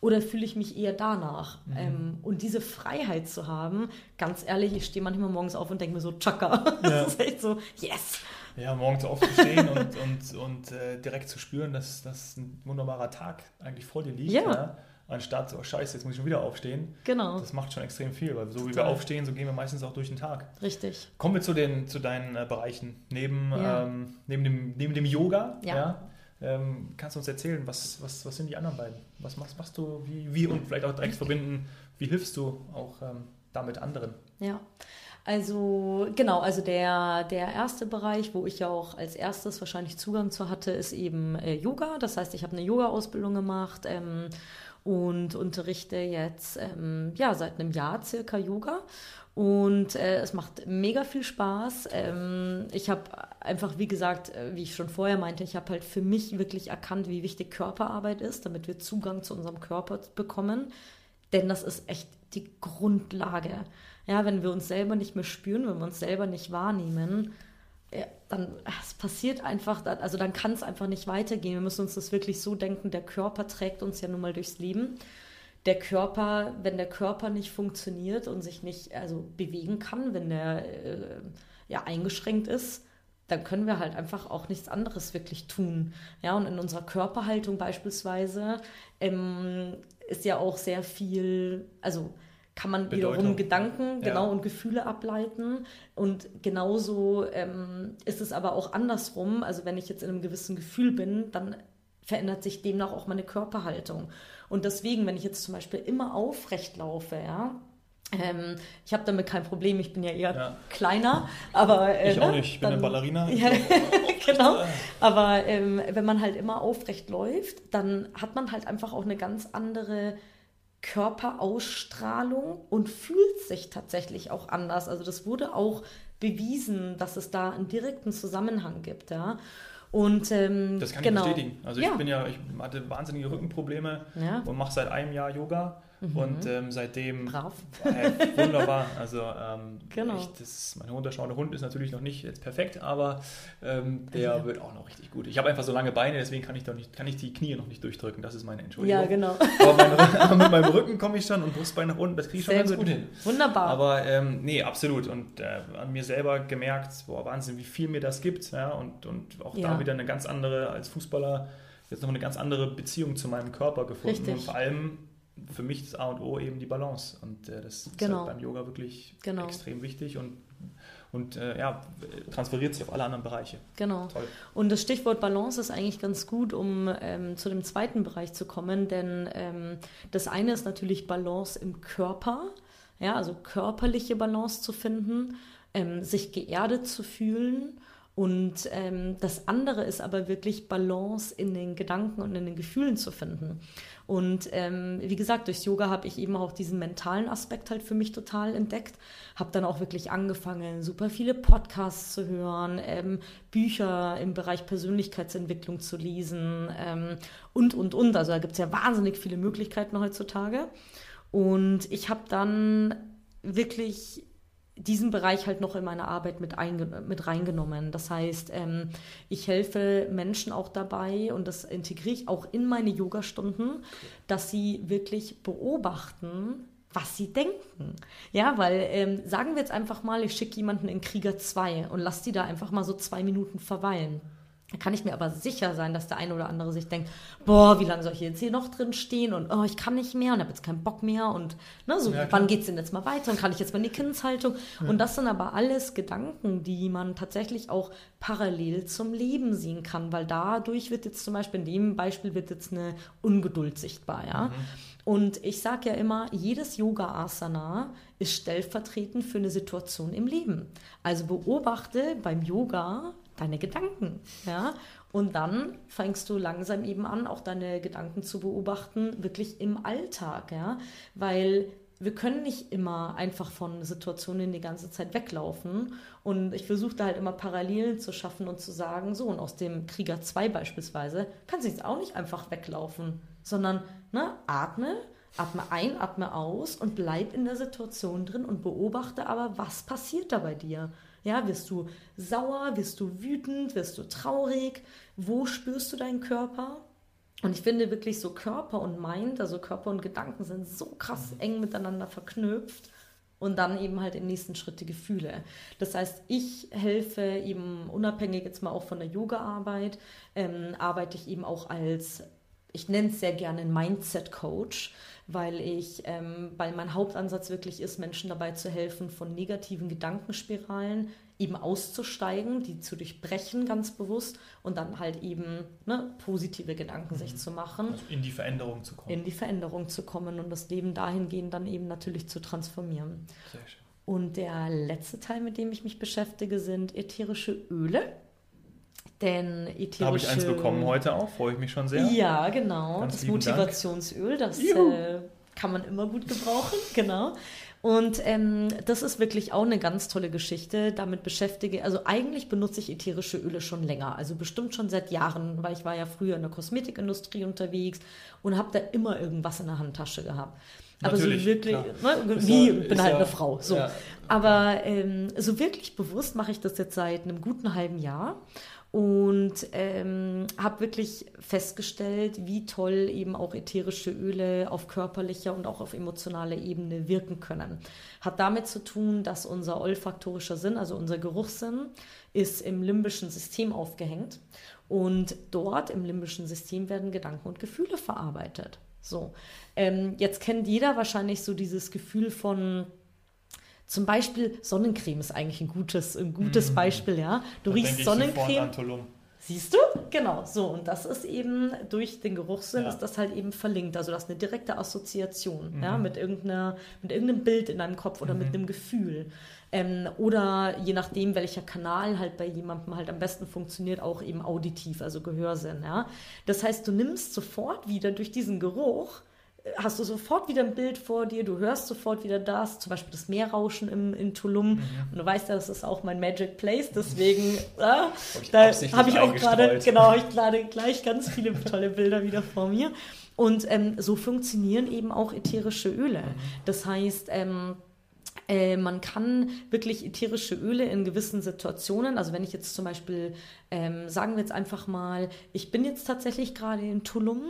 oder fühle ich mich eher danach? Mhm. Ähm, und diese Freiheit zu haben, ganz ehrlich, ich stehe manchmal morgens auf und denke mir so, tschakka. Ja. das ist echt so, yes. Ja, morgens aufzustehen und, und, und äh, direkt zu spüren, dass, dass ein wunderbarer Tag eigentlich vor dir liegt. Ja. ja anstatt so, oh, scheiße, jetzt muss ich schon wieder aufstehen. Genau. Das macht schon extrem viel, weil so Total. wie wir aufstehen, so gehen wir meistens auch durch den Tag. Richtig. Kommen wir zu, den, zu deinen äh, Bereichen. Neben, ja. ähm, neben, dem, neben dem Yoga, ja. ja ähm, kannst du uns erzählen, was, was, was sind die anderen beiden? Was machst, machst du, wie, wie und vielleicht auch direkt verbinden, wie hilfst du auch ähm, damit anderen? Ja. Also genau, also der, der erste Bereich, wo ich ja auch als erstes wahrscheinlich Zugang zu hatte, ist eben äh, Yoga. Das heißt, ich habe eine Yoga-Ausbildung gemacht ähm, und unterrichte jetzt ähm, ja, seit einem Jahr circa Yoga. Und äh, es macht mega viel Spaß. Ähm, ich habe einfach, wie gesagt, äh, wie ich schon vorher meinte, ich habe halt für mich wirklich erkannt, wie wichtig Körperarbeit ist, damit wir Zugang zu unserem Körper bekommen. Denn das ist echt die Grundlage. Ja, wenn wir uns selber nicht mehr spüren, wenn wir uns selber nicht wahrnehmen, dann es passiert einfach, also dann kann es einfach nicht weitergehen. Wir müssen uns das wirklich so denken, der Körper trägt uns ja nun mal durchs Leben. Der Körper, wenn der Körper nicht funktioniert und sich nicht also bewegen kann, wenn der äh, ja eingeschränkt ist, dann können wir halt einfach auch nichts anderes wirklich tun. Ja, und in unserer Körperhaltung beispielsweise ähm, ist ja auch sehr viel, also kann man Bedeutung. wiederum Gedanken ja. genau und Gefühle ableiten. Und genauso ähm, ist es aber auch andersrum. Also wenn ich jetzt in einem gewissen Gefühl bin, dann verändert sich demnach auch meine Körperhaltung. Und deswegen, wenn ich jetzt zum Beispiel immer aufrecht laufe, ja, ähm, ich habe damit kein Problem, ich bin ja eher ja. kleiner, aber äh, ich auch ne, nicht, ich bin dann, eine Ballerina. Ja, genau. Aber ähm, wenn man halt immer aufrecht läuft, dann hat man halt einfach auch eine ganz andere Körperausstrahlung und fühlt sich tatsächlich auch anders. Also das wurde auch bewiesen, dass es da einen direkten Zusammenhang gibt, ja. Und ähm, das kann genau. ich bestätigen. Also ich ja. bin ja, ich hatte wahnsinnige Rückenprobleme ja. und mache seit einem Jahr Yoga Mhm. Und ähm, seitdem Brav. Äh, wunderbar. Also ähm, genau. echt, das, mein wunderschöner Hund ist natürlich noch nicht jetzt perfekt, aber ähm, der ja. wird auch noch richtig gut. Ich habe einfach so lange Beine, deswegen kann ich, doch nicht, kann ich die Knie noch nicht durchdrücken. Das ist meine Entschuldigung. Ja, genau. Aber, aber mit meinem Rücken komme ich schon und Brustbein nach unten, das kriege ich schon Sehr ganz gut. gut. hin. Wunderbar. Aber ähm, nee, absolut. Und äh, an mir selber gemerkt, boah, Wahnsinn, wie viel mir das gibt. Ja? Und, und auch ja. da wieder eine ganz andere als Fußballer jetzt noch eine ganz andere Beziehung zu meinem Körper gefunden. Richtig. Und vor allem für mich das A und O eben die Balance. Und äh, das ist genau. halt beim Yoga wirklich genau. extrem wichtig und, und äh, ja, transferiert sich auf alle anderen Bereiche. Genau. Toll. Und das Stichwort Balance ist eigentlich ganz gut, um ähm, zu dem zweiten Bereich zu kommen, denn ähm, das eine ist natürlich Balance im Körper, ja, also körperliche Balance zu finden, ähm, sich geerdet zu fühlen und ähm, das andere ist aber wirklich Balance in den Gedanken und in den Gefühlen zu finden. Und ähm, wie gesagt, durchs Yoga habe ich eben auch diesen mentalen Aspekt halt für mich total entdeckt. Habe dann auch wirklich angefangen, super viele Podcasts zu hören, ähm, Bücher im Bereich Persönlichkeitsentwicklung zu lesen ähm, und, und, und. Also da gibt es ja wahnsinnig viele Möglichkeiten heutzutage. Und ich habe dann wirklich diesen Bereich halt noch in meine Arbeit mit, mit reingenommen. Das heißt, ähm, ich helfe Menschen auch dabei und das integriere ich auch in meine Yogastunden, dass sie wirklich beobachten, was sie denken. Ja, weil ähm, sagen wir jetzt einfach mal, ich schicke jemanden in Krieger 2 und lasse die da einfach mal so zwei Minuten verweilen. Da kann ich mir aber sicher sein, dass der eine oder andere sich denkt, boah, wie lange soll ich jetzt hier noch drin stehen und oh, ich kann nicht mehr und habe jetzt keinen Bock mehr und ne, so, ja, wann es denn jetzt mal weiter und kann ich jetzt mal in die Kindshaltung? Ja. Und das sind aber alles Gedanken, die man tatsächlich auch parallel zum Leben sehen kann, weil dadurch wird jetzt zum Beispiel, in dem Beispiel wird jetzt eine Ungeduld sichtbar, ja. Mhm. Und ich sage ja immer, jedes Yoga-Asana ist stellvertretend für eine Situation im Leben. Also beobachte beim Yoga deine Gedanken. Ja? Und dann fängst du langsam eben an, auch deine Gedanken zu beobachten, wirklich im Alltag. Ja? Weil wir können nicht immer einfach von Situationen die ganze Zeit weglaufen. Und ich versuche da halt immer Parallelen zu schaffen und zu sagen, so, und aus dem Krieger 2 beispielsweise, kannst du jetzt auch nicht einfach weglaufen, sondern ne, atme, atme ein, atme aus und bleib in der Situation drin und beobachte aber, was passiert da bei dir. Ja, wirst du sauer, wirst du wütend, wirst du traurig? Wo spürst du deinen Körper? Und ich finde wirklich so Körper und Mind, also Körper und Gedanken sind so krass eng miteinander verknüpft und dann eben halt im nächsten Schritt die Gefühle. Das heißt, ich helfe eben unabhängig jetzt mal auch von der Yoga-Arbeit, ähm, arbeite ich eben auch als, ich nenne es sehr gerne Mindset-Coach weil ich, ähm, weil mein Hauptansatz wirklich ist, Menschen dabei zu helfen, von negativen Gedankenspiralen eben auszusteigen, die zu durchbrechen ganz bewusst und dann halt eben ne, positive Gedanken mhm. sich zu machen. Also in die Veränderung zu kommen. In die Veränderung zu kommen und das Leben dahingehend dann eben natürlich zu transformieren. Sehr schön. Und der letzte Teil, mit dem ich mich beschäftige, sind ätherische Öle. Denn ätherische... Habe ich eins bekommen heute auch, freue ich mich schon sehr. Ja, genau. Ganz das Motivationsöl, das äh, kann man immer gut gebrauchen, genau. Und ähm, das ist wirklich auch eine ganz tolle Geschichte. Damit beschäftige, also eigentlich benutze ich ätherische Öle schon länger, also bestimmt schon seit Jahren, weil ich war ja früher in der Kosmetikindustrie unterwegs und habe da immer irgendwas in der Handtasche gehabt. Aber so Natürlich, wirklich, klar. ne, wie, ja- bin halt ja- eine Frau. So. ja. Aber ähm, so wirklich bewusst mache ich das jetzt seit einem guten halben Jahr und ähm, habe wirklich festgestellt, wie toll eben auch ätherische Öle auf körperlicher und auch auf emotionaler Ebene wirken können. Hat damit zu tun, dass unser olfaktorischer Sinn, also unser Geruchssinn, ist im limbischen System aufgehängt und dort im limbischen System werden Gedanken und Gefühle verarbeitet. So, ähm, jetzt kennt jeder wahrscheinlich so dieses Gefühl von zum Beispiel Sonnencreme ist eigentlich ein gutes, ein gutes Beispiel, ja. Du Da riechst Sonnencreme, siehst du? Genau, so. Und das ist eben durch den Geruchssinn Ja. ist das halt eben verlinkt. Also das ist eine direkte Assoziation, Mhm. ja, mit irgendeiner, mit irgendeinem Bild in deinem Kopf oder mit einem Gefühl. Ähm, oder je nachdem, welcher Kanal halt bei jemandem halt am besten funktioniert, auch eben auditiv, also Gehörsinn, ja. Das heißt, du nimmst sofort wieder durch diesen Geruch hast du sofort wieder ein Bild vor dir, du hörst sofort wieder das, zum Beispiel das Meerrauschen im, in Tulum. Mhm. Und du weißt ja, das ist auch mein Magic Place, deswegen äh, da habe ich auch gerade, genau, ich gerade gleich ganz viele tolle Bilder wieder vor mir. Und ähm, so funktionieren eben auch ätherische Öle. Das heißt, ähm, äh, man kann wirklich ätherische Öle in gewissen Situationen, also wenn ich jetzt zum Beispiel, ähm, sagen wir jetzt einfach mal, ich bin jetzt tatsächlich gerade in Tulum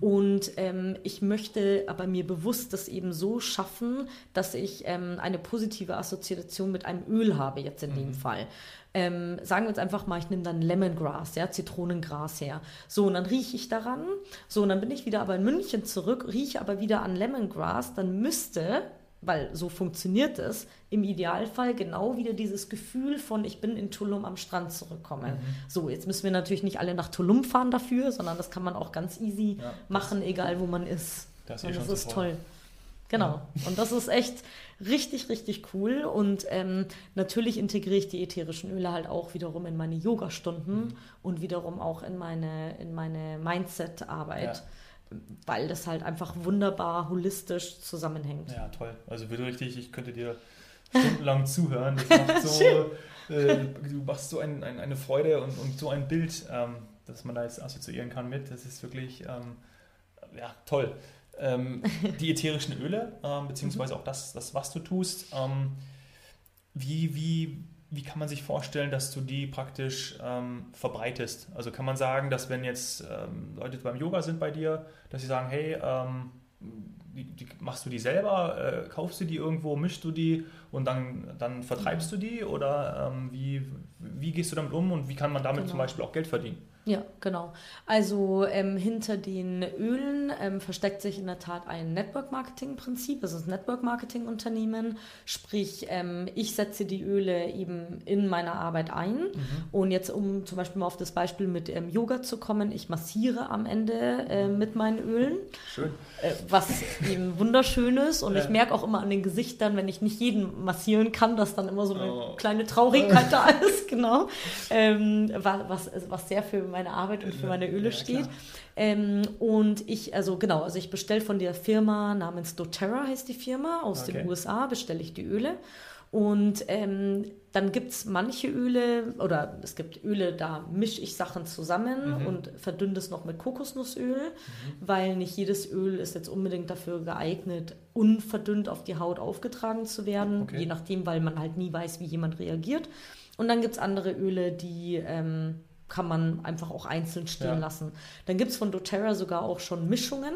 und ähm, ich möchte aber mir bewusst das eben so schaffen, dass ich ähm, eine positive Assoziation mit einem Öl habe, jetzt in dem Fall. Ähm, sagen wir jetzt einfach mal, ich nehme dann Lemongrass, ja, Zitronengras her. So, und dann rieche ich daran. So, und dann bin ich wieder aber in München zurück, rieche aber wieder an Lemongrass. Dann müsste, weil so funktioniert es, im Idealfall genau wieder dieses Gefühl von, ich bin in Tulum am Strand zurückkommen. So, jetzt müssen wir natürlich nicht alle nach Tulum fahren dafür, sondern das kann man auch ganz easy Ja, machen, egal wo man ist. Das ist eh das ist toll. Genau. Und das ist echt richtig, richtig cool. Und ähm, natürlich integriere ich die ätherischen Öle halt auch wiederum in meine Yoga-Stunden und wiederum auch in meine, in meine Mindset-Arbeit, weil das halt einfach wunderbar holistisch zusammenhängt. Ja, toll. Also wird richtig, ich könnte dir stundenlang zuhören. Das macht so, äh, du machst so ein, ein, eine Freude und, und so ein Bild, ähm, dass man da jetzt assoziieren kann mit. Das ist wirklich ähm, ja, toll. Ähm, die ätherischen Öle, ähm, beziehungsweise auch das, das, was du tust, ähm, wie, wie, wie kann man sich vorstellen, dass du die praktisch ähm, verbreitest? Also kann man sagen, dass wenn jetzt ähm, Leute beim Yoga sind bei dir, dass sie sagen, hey, ähm, die, die, machst du die selber, äh, kaufst du die irgendwo, mischst du die und dann, dann vertreibst du die oder ähm, wie, wie gehst du damit um und wie kann man damit Genau. zum Beispiel auch Geld verdienen? Ja, genau. Also ähm, hinter den Ölen ähm, versteckt sich in der Tat ein Network-Marketing-Prinzip. Es ist ein Network-Marketing-Unternehmen. Sprich, ähm, ich setze die Öle eben in meiner Arbeit ein. Und jetzt, um zum Beispiel mal auf das Beispiel mit ähm, Yoga zu kommen, ich massiere am Ende äh, mit meinen Ölen Schön. äh, was eben wunderschön ist. Und Ja. ich merke auch immer an den Gesichtern, wenn ich nicht jeden massieren kann, dass dann immer so eine Oh. kleine Traurigkeit da ist, genau. Ähm, wa- was, was sehr für meine Arbeit und für meine Öle Ja, steht. Ähm, und ich, also genau, also ich bestelle von der Firma namens doTERRA heißt die Firma, aus Okay. den USA bestelle ich die Öle. Und ähm, dann gibt es manche Öle, oder es gibt Öle, da mische ich Sachen zusammen Mhm. und verdünne es noch mit Kokosnussöl, weil nicht jedes Öl ist jetzt unbedingt dafür geeignet, unverdünnt auf die Haut aufgetragen zu werden, Okay. je nachdem, weil man halt nie weiß, wie jemand reagiert. Und dann gibt es andere Öle, die ähm, kann man einfach auch einzeln stehen Ja. lassen. Dann gibt es von doTERRA sogar auch schon Mischungen.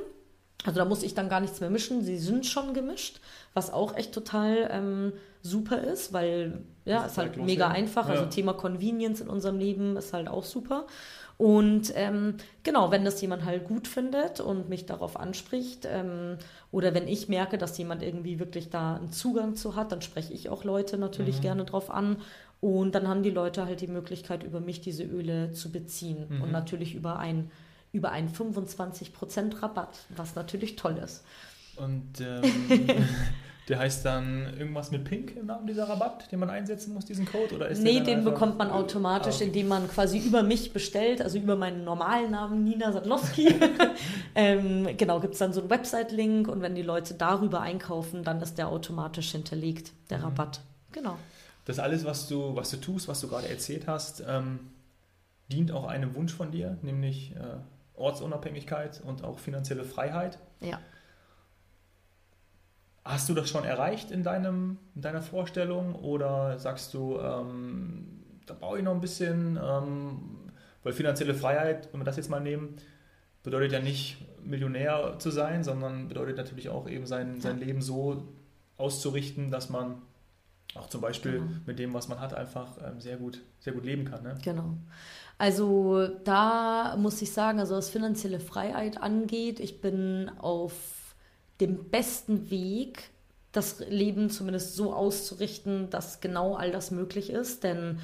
Also da muss ich dann gar nichts mehr mischen, sie sind schon gemischt, was auch echt total ähm, super ist, weil ja, Das ist halt mega loslegen. einfach. Ja. Also Thema Convenience in unserem Leben ist halt auch super. Und ähm, genau, wenn das jemand halt gut findet und mich darauf anspricht, ähm, oder wenn ich merke, dass jemand irgendwie wirklich da einen Zugang zu hat, dann spreche ich auch Leute natürlich Mhm. gerne drauf an. Und dann haben die Leute halt die Möglichkeit, über mich diese Öle zu beziehen. Mhm. Und natürlich über ein über einen 25% Rabatt, was natürlich toll ist. Und ähm, der heißt dann irgendwas mit Pink im Namen dieser Rabatt, den man einsetzen muss, diesen Code? Oder ist Nee, den bekommt man automatisch, Ah, okay. indem man quasi über mich bestellt, also über meinen normalen Namen Nina Sadlowski. ähm, genau, gibt es dann so einen Website-Link und wenn die Leute darüber einkaufen, dann ist der automatisch hinterlegt, der Mhm. Rabatt. Genau. Das alles, was du, was du tust, was du gerade erzählt hast, ähm, dient auch einem Wunsch von dir, nämlich äh, Ortsunabhängigkeit und auch finanzielle Freiheit. Ja. Hast du das schon erreicht in, deinem, in deiner Vorstellung oder sagst du, ähm, da brauche ich noch ein bisschen, ähm, weil finanzielle Freiheit, wenn wir das jetzt mal nehmen, bedeutet ja nicht Millionär zu sein, sondern bedeutet natürlich auch eben sein, sein Leben so auszurichten, dass man auch zum Beispiel genau. mit dem, was man hat, einfach ähm, sehr, gut, sehr gut leben kann. Ne? Genau. Also da muss ich sagen, also was finanzielle Freiheit angeht, ich bin auf dem besten Weg, das Leben zumindest so auszurichten, dass genau all das möglich ist. Denn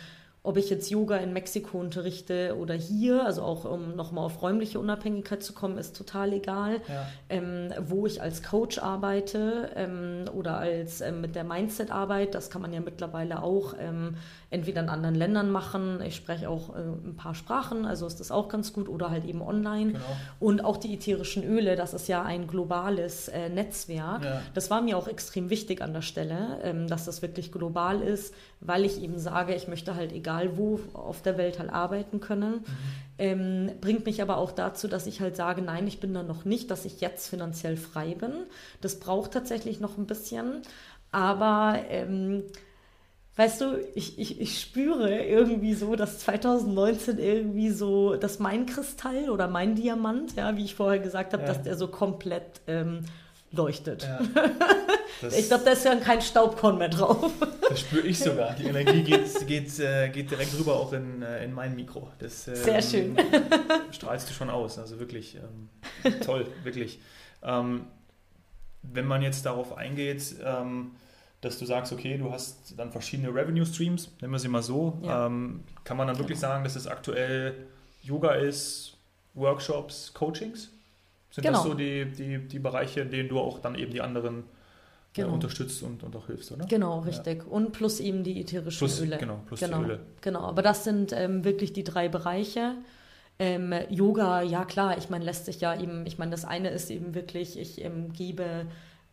ob ich jetzt Yoga in Mexiko unterrichte oder hier, also auch um nochmal auf räumliche Unabhängigkeit zu kommen, ist total egal. Ja. Ähm, wo ich als Coach arbeite ähm, oder als ähm, mit der Mindset-Arbeit, das kann man ja mittlerweile auch ähm, entweder in anderen Ländern machen. Ich spreche auch äh, ein paar Sprachen, also ist das auch ganz gut, oder halt eben online. Genau. Und auch die ätherischen Öle, das ist ja ein globales äh, Netzwerk. Ja. Das war mir auch extrem wichtig an der Stelle, ähm, dass das wirklich global ist, weil ich eben sage, ich möchte halt egal wo auf der Welt halt arbeiten können. Mhm. Ähm, bringt mich aber auch dazu, dass ich halt sage, nein, ich bin da noch nicht, dass ich jetzt finanziell frei bin. Das braucht tatsächlich noch ein bisschen. Aber ähm, Weißt du, ich, ich, ich spüre irgendwie so, dass 2019 irgendwie so, dass mein Kristall oder mein Diamant, ja, wie ich vorher gesagt habe, ja. dass der so komplett ähm, leuchtet. Ja. ich glaube, da ist ja kein Staubkorn mehr drauf. Das spüre ich sogar. Die Energie geht, geht, äh, geht direkt rüber auch in, äh, in mein Mikro. Das, ähm, Sehr schön. Strahlst du schon aus. Also wirklich ähm, toll, wirklich. Ähm, wenn man jetzt darauf eingeht, ähm, dass du sagst, okay, du hast dann verschiedene Revenue Streams, nennen wir sie mal so. Ja. Ähm, kann man dann wirklich genau. sagen, dass es aktuell Yoga ist, Workshops, Coachings? Sind genau. das so die, die, die Bereiche, in denen du auch dann eben die anderen äh, genau. äh, unterstützt und, und auch hilfst, oder? Genau, richtig. Ja. Und plus eben die ätherischen plus, Öle. Genau, plus genau. die Öle. Genau, aber das sind ähm, wirklich die drei Bereiche. Ähm, Yoga, ja klar, ich meine, lässt sich ja eben, ich meine, das eine ist eben wirklich, ich ähm, gebe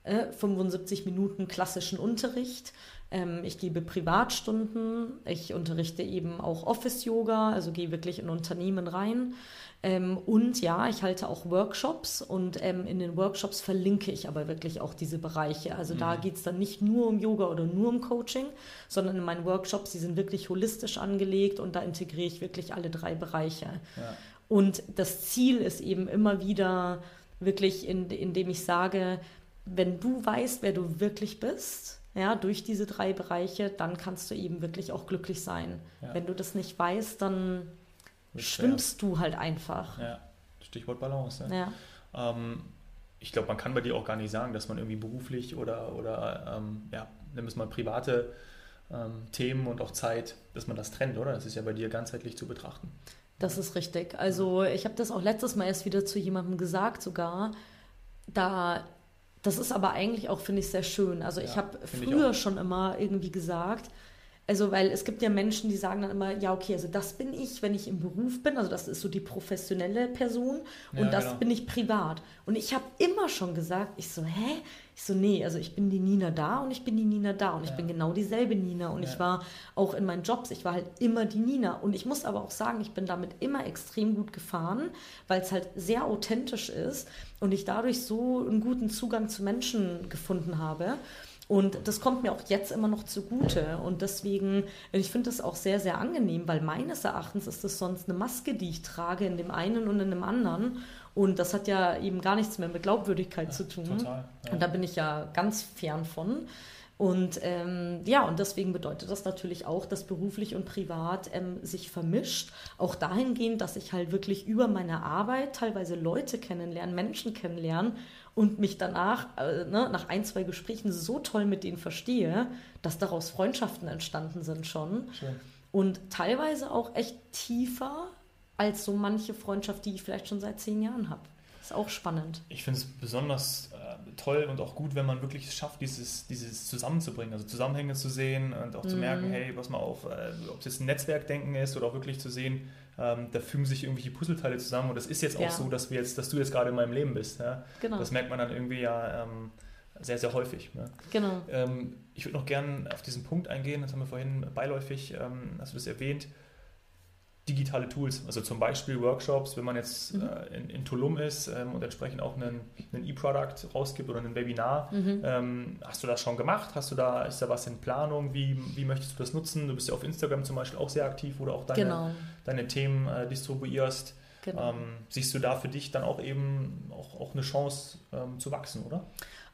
75 äh, Minuten klassischen Unterricht. Ähm, ich gebe Privatstunden. Ich unterrichte eben auch Office-Yoga, also gehe wirklich in Unternehmen rein. Ähm, und ja, ich halte auch Workshops und ähm, in den Workshops verlinke ich aber wirklich auch diese Bereiche. Also mhm. da geht es dann nicht nur um Yoga oder nur um Coaching, sondern in meinen Workshops, die sind wirklich holistisch angelegt und da integriere ich wirklich alle drei Bereiche. Ja. Und das Ziel ist eben immer wieder wirklich, in, indem ich sage, wenn du weißt, wer du wirklich bist, ja, durch diese drei Bereiche, dann kannst du eben wirklich auch glücklich sein. Ja. Wenn du das nicht weißt, dann schwimmst du halt einfach. Ja, Stichwort Balance. Ne? Ja. Ähm, ich glaube, man kann bei dir auch gar nicht sagen, dass man irgendwie beruflich oder, oder ähm, ja, nimm es mal private ähm, Themen und auch Zeit, dass man das trennt, oder? Das ist ja bei dir ganzheitlich zu betrachten. Das ist richtig. Also ich habe das auch letztes Mal erst wieder zu jemandem gesagt sogar. Da das ist aber eigentlich auch, finde ich, sehr schön. Also ja, ich habe früher schon immer irgendwie gesagt, also, weil es gibt ja Menschen, die sagen dann immer, ja, okay, also das bin ich, wenn ich im Beruf bin, also das ist so die professionelle Person und ja, das genau. bin ich privat. Und ich habe immer schon gesagt, ich so, hä? Ich so, nee, also ich bin die Nina da und ich bin die Nina da und ja. ich bin genau dieselbe Nina und ja. ich war auch in meinen Jobs, ich war halt immer die Nina. Und ich muss aber auch sagen, ich bin damit immer extrem gut gefahren, weil es halt sehr authentisch ist und ich dadurch so einen guten Zugang zu Menschen gefunden habe. Und das kommt mir auch jetzt immer noch zugute. Und deswegen, ich finde das auch sehr, sehr angenehm, weil meines Erachtens ist das sonst eine Maske, die ich trage in dem einen und in dem anderen. Und das hat ja eben gar nichts mehr mit Glaubwürdigkeit ja, zu tun. Total, ja. Und da bin ich ja ganz fern von. Und ähm, ja, und deswegen bedeutet das natürlich auch, dass beruflich und privat ähm, sich vermischt. Auch dahingehend, dass ich halt wirklich über meine Arbeit teilweise Leute kennenlernen, Menschen kennenlernen und mich danach, äh, ne, nach ein, zwei Gesprächen so toll mit denen verstehe, dass daraus Freundschaften entstanden sind schon. Schön. Und teilweise auch echt tiefer als so manche Freundschaft, die ich vielleicht schon seit zehn Jahren habe. Ist auch spannend. Ich finde es besonders toll und auch gut, wenn man wirklich es schafft, dieses, dieses zusammenzubringen, also Zusammenhänge zu sehen und auch zu mhm. merken, hey, pass mal auf, äh, ob es jetzt ein Netzwerkdenken ist oder auch wirklich zu sehen, ähm, da fügen sich irgendwelche Puzzleteile zusammen und das ist jetzt auch ja. so, dass, wir jetzt, dass du jetzt gerade in meinem Leben bist. Ja? Genau. Das merkt man dann irgendwie ja ähm, sehr, sehr häufig. Ne? Genau. Ähm, ich würde noch gerne auf diesen Punkt eingehen, das haben wir vorhin beiläufig, ähm, hast du das erwähnt, digitale Tools, also zum Beispiel Workshops, wenn man jetzt mhm. äh, in, in, Tulum ist ähm, und entsprechend auch einen, einen E-Product rausgibt oder ein Webinar. Mhm. Ähm, hast du das schon gemacht? Hast du da, ist da was in Planung? Wie, wie möchtest du das nutzen? Du bist ja auf Instagram zum Beispiel auch sehr aktiv, wo du auch deine, genau. deine Themen äh, distribuierst. Genau. Ähm, siehst du da für dich dann auch eben auch, auch eine Chance ähm, zu wachsen, oder?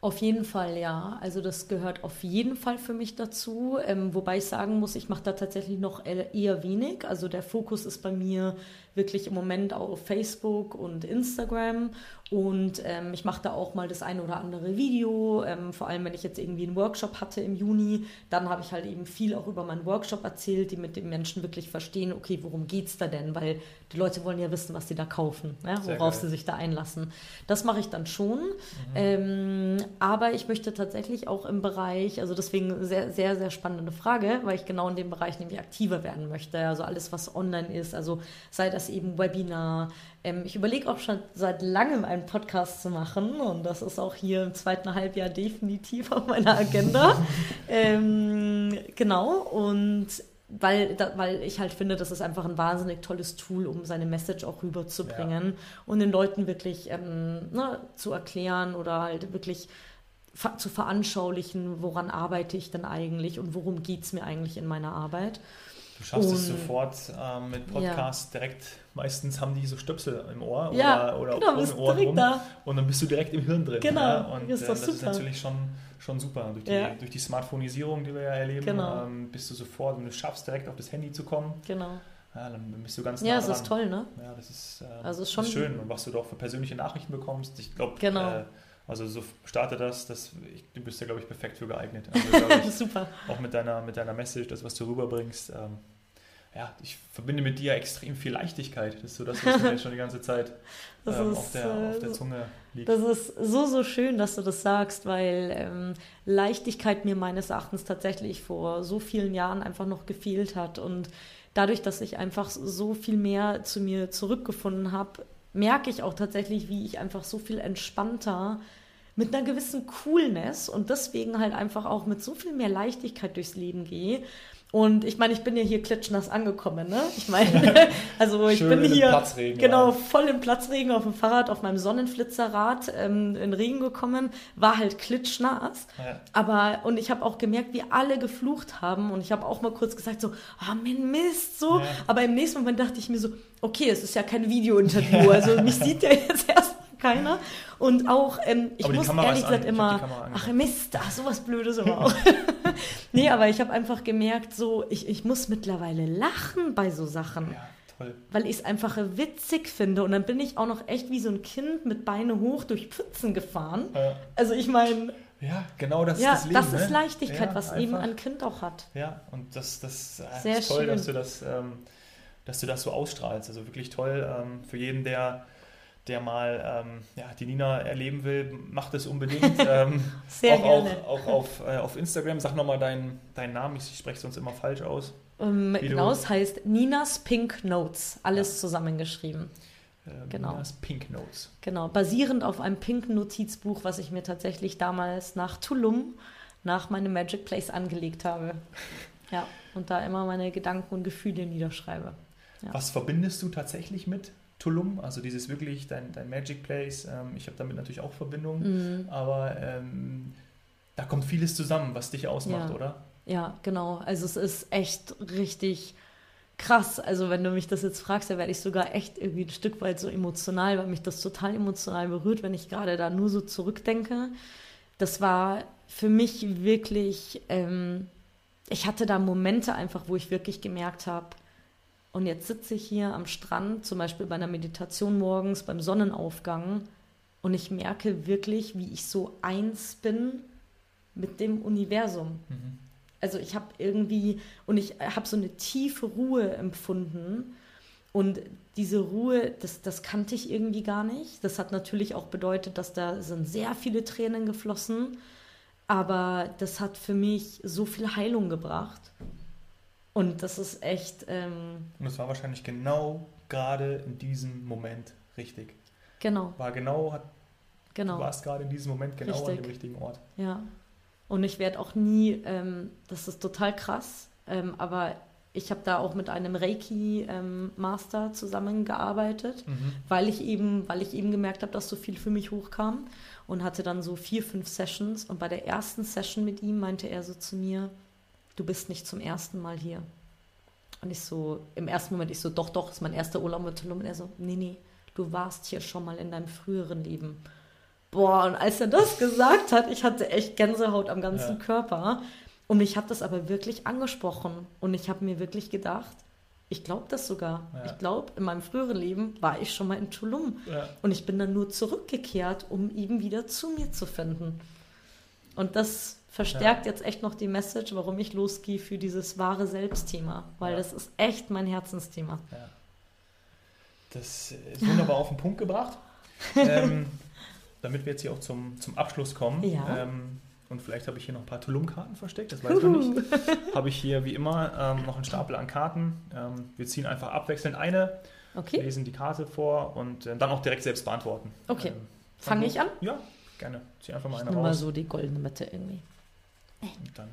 Auf jeden Fall, ja. Also das gehört auf jeden Fall für mich dazu. Ähm, wobei ich sagen muss, ich mache da tatsächlich noch eher wenig. Also der Fokus ist bei mir wirklich im Moment auf Facebook und Instagram und ähm, ich mache da auch mal das eine oder andere Video, ähm, vor allem wenn ich jetzt irgendwie einen Workshop hatte im Juni, dann habe ich halt eben viel auch über meinen Workshop erzählt, die mit den Menschen wirklich verstehen, okay, worum geht es da denn? Weil die Leute wollen ja wissen, was sie da kaufen, ja, worauf sie sich da einlassen. Das mache ich dann schon. Mhm. Ähm, aber ich möchte tatsächlich auch im Bereich, also deswegen sehr, sehr, sehr spannende Frage, weil ich genau in dem Bereich nämlich aktiver werden möchte. Also alles, was online ist, also sei das eben Webinar, ähm, ich überlege auch schon seit langem einen Podcast zu machen und das ist auch hier im zweiten Halbjahr definitiv auf meiner Agenda. ähm, genau, und weil, da, weil ich halt finde, das ist einfach ein wahnsinnig tolles Tool, um seine Message auch rüberzubringen ja. und den Leuten wirklich ähm, ne, zu erklären oder halt wirklich zu veranschaulichen, woran arbeite ich denn eigentlich und worum geht es mir eigentlich in meiner Arbeit. Du schaffst und, es sofort ähm, mit Podcasts ja. direkt. Meistens haben die so Stöpsel im Ohr ja, oder, oder genau, um Ohr rum. Da. Und dann bist du direkt im Hirn drin. Genau, ja? und ist das, äh, das ist natürlich schon, schon super. Durch die, ja. durch die Smartphoneisierung, die wir ja erleben, genau. ähm, bist du sofort, wenn du schaffst, direkt auf das Handy zu kommen. Genau. Ja, dann bist du ganz nah Ja, das dran. ist toll, ne? Ja, das ist, äh, also ist schon ist schön. Und was du doch für persönliche Nachrichten bekommst, ich glaube, genau. Äh, also so starte das, das ich, du bist ja, glaube ich, perfekt für geeignet. Also, ich, Super. Auch mit deiner, mit deiner Message, das, was du rüberbringst. Ähm, ja, ich verbinde mit dir extrem viel Leichtigkeit. Das ist so das, was mir schon die ganze Zeit ähm, ist, auf, der, auf, der, äh, Zunge liegt. Das ist so, so schön, dass du das sagst, weil ähm, Leichtigkeit mir meines Erachtens tatsächlich vor so vielen Jahren einfach noch gefehlt hat. Und dadurch, dass ich einfach so viel mehr zu mir zurückgefunden habe, merke ich auch tatsächlich, wie ich einfach so viel entspannter mit einer gewissen Coolness und deswegen halt einfach auch mit so viel mehr Leichtigkeit durchs Leben gehe und ich meine, ich bin ja hier klitschnass angekommen, ne? Ich meine, also ich Schön bin hier genau voll im Platzregen auf dem Fahrrad, auf meinem Sonnenflitzerrad ähm, in Regen gekommen, war halt klitschnass. Ja. Aber und ich habe auch gemerkt, wie alle geflucht haben und ich habe auch mal kurz gesagt so, ah oh, mein Mist so. Ja. Aber im nächsten Moment dachte ich mir so, okay, es ist ja kein Videointerview, also mich sieht ja jetzt erst keiner. Und auch, ähm, ich muss ehrlich gesagt immer, ach Mist, ach, sowas Blödes aber auch. nee, aber ich habe einfach gemerkt, so, ich, ich muss mittlerweile lachen bei so Sachen. Ja. Toll. Weil ich es einfach witzig finde. Und dann bin ich auch noch echt wie so ein Kind mit Beine hoch durch Pfützen gefahren. Ja. Also ich meine. Ja, genau das ja, ist das Leben. Das ist ne? Leichtigkeit, ja, was einfach. eben ein Kind auch hat. Ja, und das, das äh, Sehr ist toll, schön. dass du das, ähm, dass du das so ausstrahlst. Also wirklich toll ähm, für jeden, der der mal ähm, ja, die Nina erleben will, macht es unbedingt. Ähm, Sehr auch, gerne. Auch, auch auf, äh, auf Instagram. Sag nochmal deinen, deinen Namen, ich spreche sonst immer falsch aus. Ähm, genau, es heißt Ninas Pink Notes, alles ja. zusammengeschrieben. Ähm, genau. Ninas Pink Notes. Genau, basierend auf einem pinken Notizbuch, was ich mir tatsächlich damals nach Tulum, nach meinem Magic Place angelegt habe. Ja, und da immer meine Gedanken und Gefühle niederschreibe. Ja. Was verbindest du tatsächlich mit Tulum, also dieses wirklich dein, dein Magic Place. Ähm, ich habe damit natürlich auch Verbindungen, mhm. aber ähm, da kommt vieles zusammen, was dich ausmacht, ja. oder? Ja, genau. Also es ist echt richtig krass. Also wenn du mich das jetzt fragst, da werde ich sogar echt irgendwie ein Stück weit so emotional, weil mich das total emotional berührt, wenn ich gerade da nur so zurückdenke. Das war für mich wirklich, ähm, ich hatte da Momente einfach, wo ich wirklich gemerkt habe, und jetzt sitze ich hier am Strand, zum Beispiel bei einer Meditation morgens, beim Sonnenaufgang, und ich merke wirklich, wie ich so eins bin mit dem Universum. Mhm. Also ich habe irgendwie, und ich habe so eine tiefe Ruhe empfunden. Und diese Ruhe, das, das kannte ich irgendwie gar nicht. Das hat natürlich auch bedeutet, dass da sind sehr viele Tränen geflossen. Aber das hat für mich so viel Heilung gebracht. Und das ist echt. Ähm, und es war wahrscheinlich genau gerade in diesem Moment richtig. Genau. War genau, hat, genau. du warst gerade in diesem Moment genau richtig. an dem richtigen Ort. Ja. Und ich werde auch nie, ähm, das ist total krass, ähm, aber ich habe da auch mit einem Reiki-Master ähm, zusammengearbeitet, Mhm. weil ich eben, weil ich eben gemerkt habe, dass so viel für mich hochkam und hatte dann so vier, fünf Sessions. Und bei der ersten Session mit ihm meinte er so zu mir, du bist nicht zum ersten Mal hier. Und ich so, im ersten Moment, ich so, doch, doch, ist mein erster Urlaub mit Tulum. Und er so, nee, nee, du warst hier schon mal in deinem früheren Leben. Boah, und als er das gesagt hat, ich hatte echt Gänsehaut am ganzen Ja. Körper. Und mich hat das aber wirklich angesprochen. Und ich habe mir wirklich gedacht, ich glaube das sogar. Ja. Ich glaube, in meinem früheren Leben war ich schon mal in Tulum. Ja. Und ich bin dann nur zurückgekehrt, um eben wieder zu mir zu finden. Und das verstärkt jetzt echt noch die Message, warum ich losgehe für dieses wahre Selbstthema. Weil Ja. das ist echt mein Herzensthema. Ja. Das ist wunderbar auf den Punkt gebracht. ähm, damit wir jetzt hier auch zum, zum Abschluss kommen. Ja. Ähm, und vielleicht habe ich hier noch ein paar Tulum-Karten versteckt, das weiß ich noch nicht. Habe ich hier wie immer ähm, noch einen Stapel an Karten. Ähm, wir ziehen einfach abwechselnd eine, Okay, lesen die Karte vor und äh, dann auch direkt selbst beantworten. Okay. Ähm, fange fang ich an? Ja, gerne. Zieh einfach mal Ich eine nehme mal raus. so die goldene Mitte irgendwie. Und dann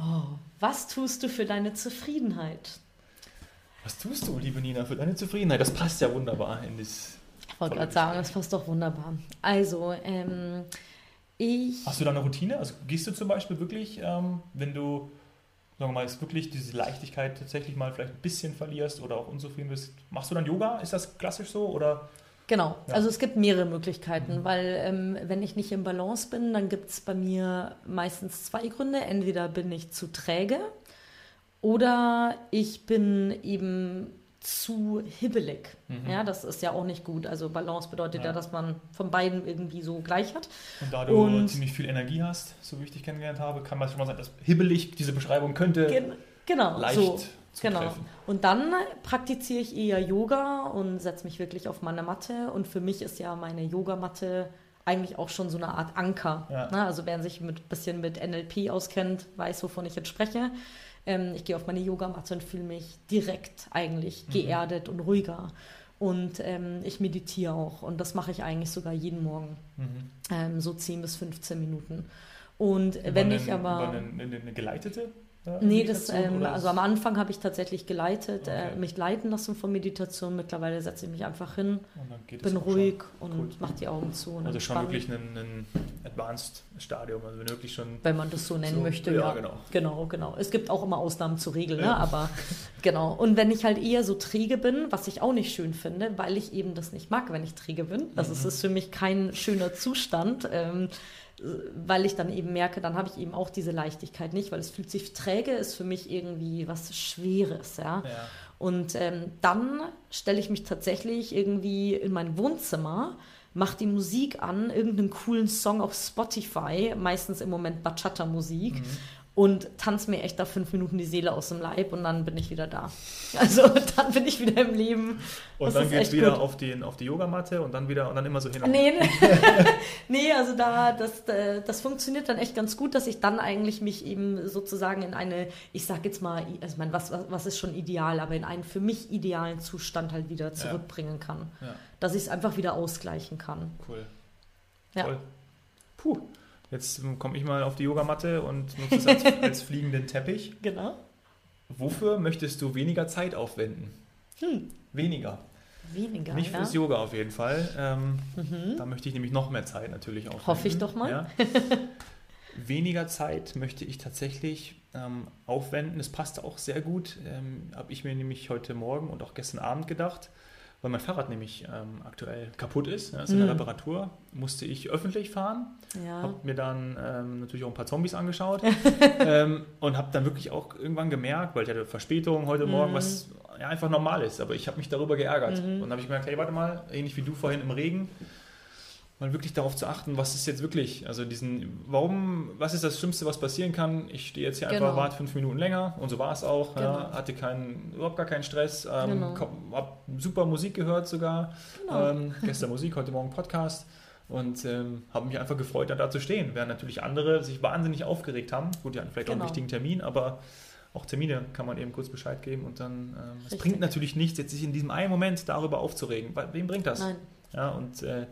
Oh, was tust du für deine Zufriedenheit? Was tust du, liebe Nina, für deine Zufriedenheit? Das passt ja wunderbar in das. Ich wollte gerade sagen, das passt doch wunderbar. Also, ähm, ich. Hast du da eine Routine? Also gehst du zum Beispiel wirklich, ähm, wenn du, sagen wir mal, jetzt wirklich diese Leichtigkeit tatsächlich mal vielleicht ein bisschen verlierst oder auch unzufrieden bist, machst du dann Yoga? Ist das klassisch so? Oder? Genau, Ja. also es gibt mehrere Möglichkeiten, Mhm. weil ähm, wenn ich nicht im Balance bin, dann gibt es bei mir meistens zwei Gründe. Entweder bin ich zu träge oder ich bin eben zu hibbelig. Mhm. Ja, das ist ja auch nicht gut. Also Balance bedeutet ja, Ja. dass man von beiden irgendwie so gleich hat. Und da du Und- ziemlich viel Energie hast, so wie ich dich kennengelernt habe, kann man schon mal sagen, dass hibbelig diese Beschreibung könnte Gen genau, leicht so. Zu Genau. treffen. Und dann praktiziere ich eher Yoga und setze mich wirklich auf meine Matte. Und für mich ist ja meine Yogamatte eigentlich auch schon so eine Art Anker. Ja. Ne? Also wer sich ein bisschen mit NLP auskennt, weiß, wovon ich jetzt spreche. Ähm, ich gehe auf meine Yogamatte und fühle mich direkt eigentlich Mhm. geerdet und ruhiger. Und ähm, ich meditiere auch. Und das mache ich eigentlich sogar jeden Morgen. Mhm. Ähm, so 10 bis 15 Minuten. Und Über wenn einen, ich aber... Eine, eine, eine geleitete? Äh, Nee, das, ähm, also am Anfang habe ich tatsächlich geleitet, Okay. äh, mich leiten lassen von Meditation. Mittlerweile setze ich mich einfach hin, bin ruhig Cool. und mache die Augen zu. Schon, also schon wirklich ein, ein Advanced Stadium, also wenn wirklich schon Wenn man das so nennen so, möchte, ja, ja. genau. Genau, genau. Es gibt auch immer Ausnahmen zur Regel, ne? Ja. aber genau. Und wenn ich halt eher so träge bin, was ich auch nicht schön finde, weil ich eben das nicht mag, wenn ich träge bin. Also es Mhm. ist für mich kein schöner Zustand, ähm, weil ich dann eben merke, dann habe ich eben auch diese Leichtigkeit nicht, weil es fühlt sich träge, ist für mich irgendwie was Schweres, ja. Ja. Und ähm, dann stelle ich mich tatsächlich irgendwie in mein Wohnzimmer, mache die Musik an, irgendeinen coolen Song auf Spotify, meistens im Moment Bachata-Musik, Mhm. Und tanze mir echt da fünf Minuten die Seele aus dem Leib und dann bin ich wieder da. Also dann bin ich wieder im Leben. Und Das dann ist geht es echt wieder gut. auf, den, auf die Yogamatte und dann wieder und dann immer so hin und Nee, nee. nee, also da, das, äh, das funktioniert dann echt ganz gut, dass ich dann eigentlich mich eben sozusagen in eine, ich sag jetzt mal, also ich meine, was, was, was ist schon ideal, aber in einen für mich idealen Zustand halt wieder zurückbringen kann. Ja, Dass ich es einfach wieder ausgleichen kann. cool. Ja. Toll. Puh. Jetzt komme ich mal auf die Yogamatte und nutze es als, als fliegenden Teppich. Genau. Wofür möchtest du weniger Zeit aufwenden? Hm. Weniger. Weniger, Nicht ja. fürs Yoga auf jeden Fall. Ähm, Mhm. Da möchte ich nämlich noch mehr Zeit natürlich aufwenden. Hoffe ich doch mal. Ja. Weniger Zeit möchte ich tatsächlich ähm, aufwenden. Es passt auch sehr gut. Ähm, Habe ich mir nämlich heute Morgen und auch gestern Abend gedacht, weil mein Fahrrad nämlich ähm, aktuell kaputt ist, ja, ist in der Mhm. Reparatur, musste ich öffentlich fahren. Ja. Habe mir dann ähm, natürlich auch ein paar Zombies angeschaut ähm, und habe dann wirklich auch irgendwann gemerkt, weil ich hatte Verspätung heute Morgen, Mhm. was ja, einfach normal ist, aber ich habe mich darüber geärgert. Mhm. Und habe ich gemerkt, hey, warte mal, ähnlich wie du vorhin im Regen, mal wirklich darauf zu achten, was ist jetzt wirklich, also diesen, warum, was ist das Schlimmste, was passieren kann? Ich stehe jetzt hier einfach, Genau. warte fünf Minuten länger und so war es auch. Ja, Genau. hatte keinen, überhaupt gar keinen Stress, ähm, Genau. habe super Musik gehört sogar. Genau. Ähm, gestern Musik, heute Morgen Podcast. Und ähm, habe mich einfach gefreut, da, zu stehen. Während natürlich andere sich wahnsinnig aufgeregt haben. Gut, die hatten vielleicht auch Genau. einen wichtigen Termin, aber auch Termine kann man eben kurz Bescheid geben. Und dann, ähm, es bringt natürlich nichts, jetzt sich in diesem einen Moment darüber aufzuregen. Wem bringt das? Nein. Ja, und äh,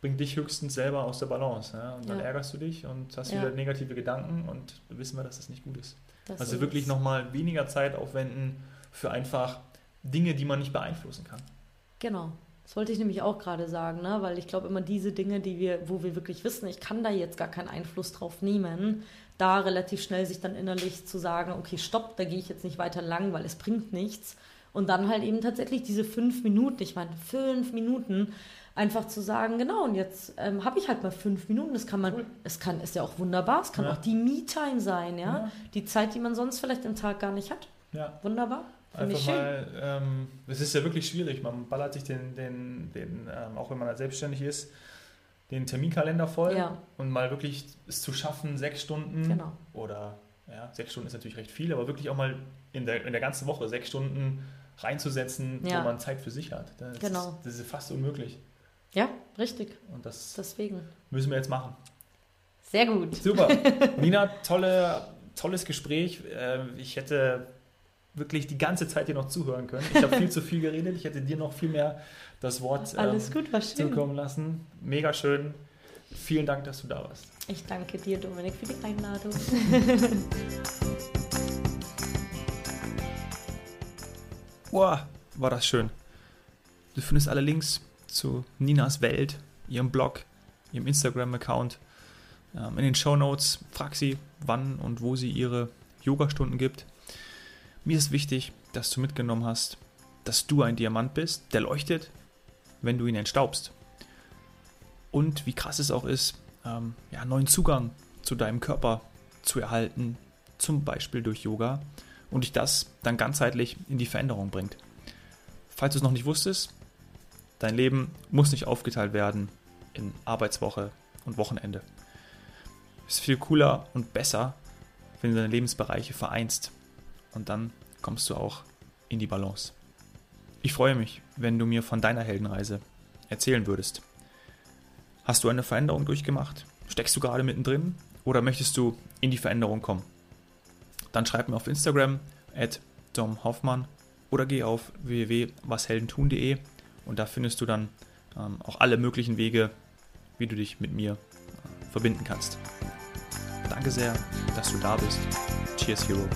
bringt dich höchstens selber aus der Balance. Ja? Und dann Ja. ärgerst du dich und hast wieder negative Gedanken und wissen wir, dass das nicht gut ist. Das also wirklich nochmal weniger Zeit aufwenden für einfach Dinge, die man nicht beeinflussen kann. Genau. Das wollte ich nämlich auch gerade sagen, ne? weil ich glaube immer diese Dinge, die wir, wo wir wirklich wissen, ich kann da jetzt gar keinen Einfluss drauf nehmen, da relativ schnell sich dann innerlich zu sagen, okay, stopp, da gehe ich jetzt nicht weiter lang, weil es bringt nichts. Und dann halt eben tatsächlich diese fünf Minuten, ich meine, fünf Minuten, einfach zu sagen, genau, und jetzt ähm, habe ich halt mal fünf Minuten. Das kann man, cool. es kann, ist ja auch wunderbar, es kann ja. auch die Me-Time sein, ja? ja? Die Zeit, die man sonst vielleicht im Tag gar nicht hat. Ja. Wunderbar. Einfach mal, ähm, es ist ja wirklich schwierig. Man ballert sich den, den, den ähm, auch wenn man selbstständig ist, den Terminkalender voll ja. und mal wirklich es zu schaffen, sechs Stunden genau. oder ja, sechs Stunden ist natürlich recht viel, aber wirklich auch mal in der, in der ganzen Woche sechs Stunden reinzusetzen, ja. wo man Zeit für sich hat. Das, genau. ist, das ist fast unmöglich. Ja, richtig. Und das Deswegen. müssen wir jetzt machen. Sehr gut. Super. Nina, tolle, tolles Gespräch. Ähm, ich hätte wirklich die ganze Zeit dir noch zuhören können. Ich habe viel zu viel geredet. Ich hätte dir noch viel mehr das Wort ähm, gut, zukommen lassen. Mega schön. Vielen Dank, dass du da warst. Ich danke dir, Dominik, für die Einladung. Boah, war das schön. Du findest alle Links zu Ninas Welt, ihrem Blog, ihrem Instagram-Account ähm, in den Show Notes. Frag sie, wann und wo sie ihre Yogastunden gibt. Mir ist wichtig, dass du mitgenommen hast, dass du ein Diamant bist, der leuchtet, wenn du ihn entstaubst. Und wie krass es auch ist, ähm, ja, neuen Zugang zu deinem Körper zu erhalten, zum Beispiel durch Yoga, und dich das dann ganzheitlich in die Veränderung bringt. Falls du es noch nicht wusstest, dein Leben muss nicht aufgeteilt werden in Arbeitswoche und Wochenende. Es ist viel cooler und besser, wenn du deine Lebensbereiche vereinst und dann kommst du auch in die Balance. Ich freue mich, wenn du mir von deiner Heldenreise erzählen würdest. Hast du eine Veränderung durchgemacht? Steckst du gerade mittendrin? Oder möchtest du in die Veränderung kommen? Dann schreib mir auf Instagram at domhoffmann oder geh auf www.washeldentun.de und da findest du dann ähm, auch alle möglichen Wege, wie du dich mit mir äh, verbinden kannst. Danke sehr, dass du da bist. Cheers, Hero.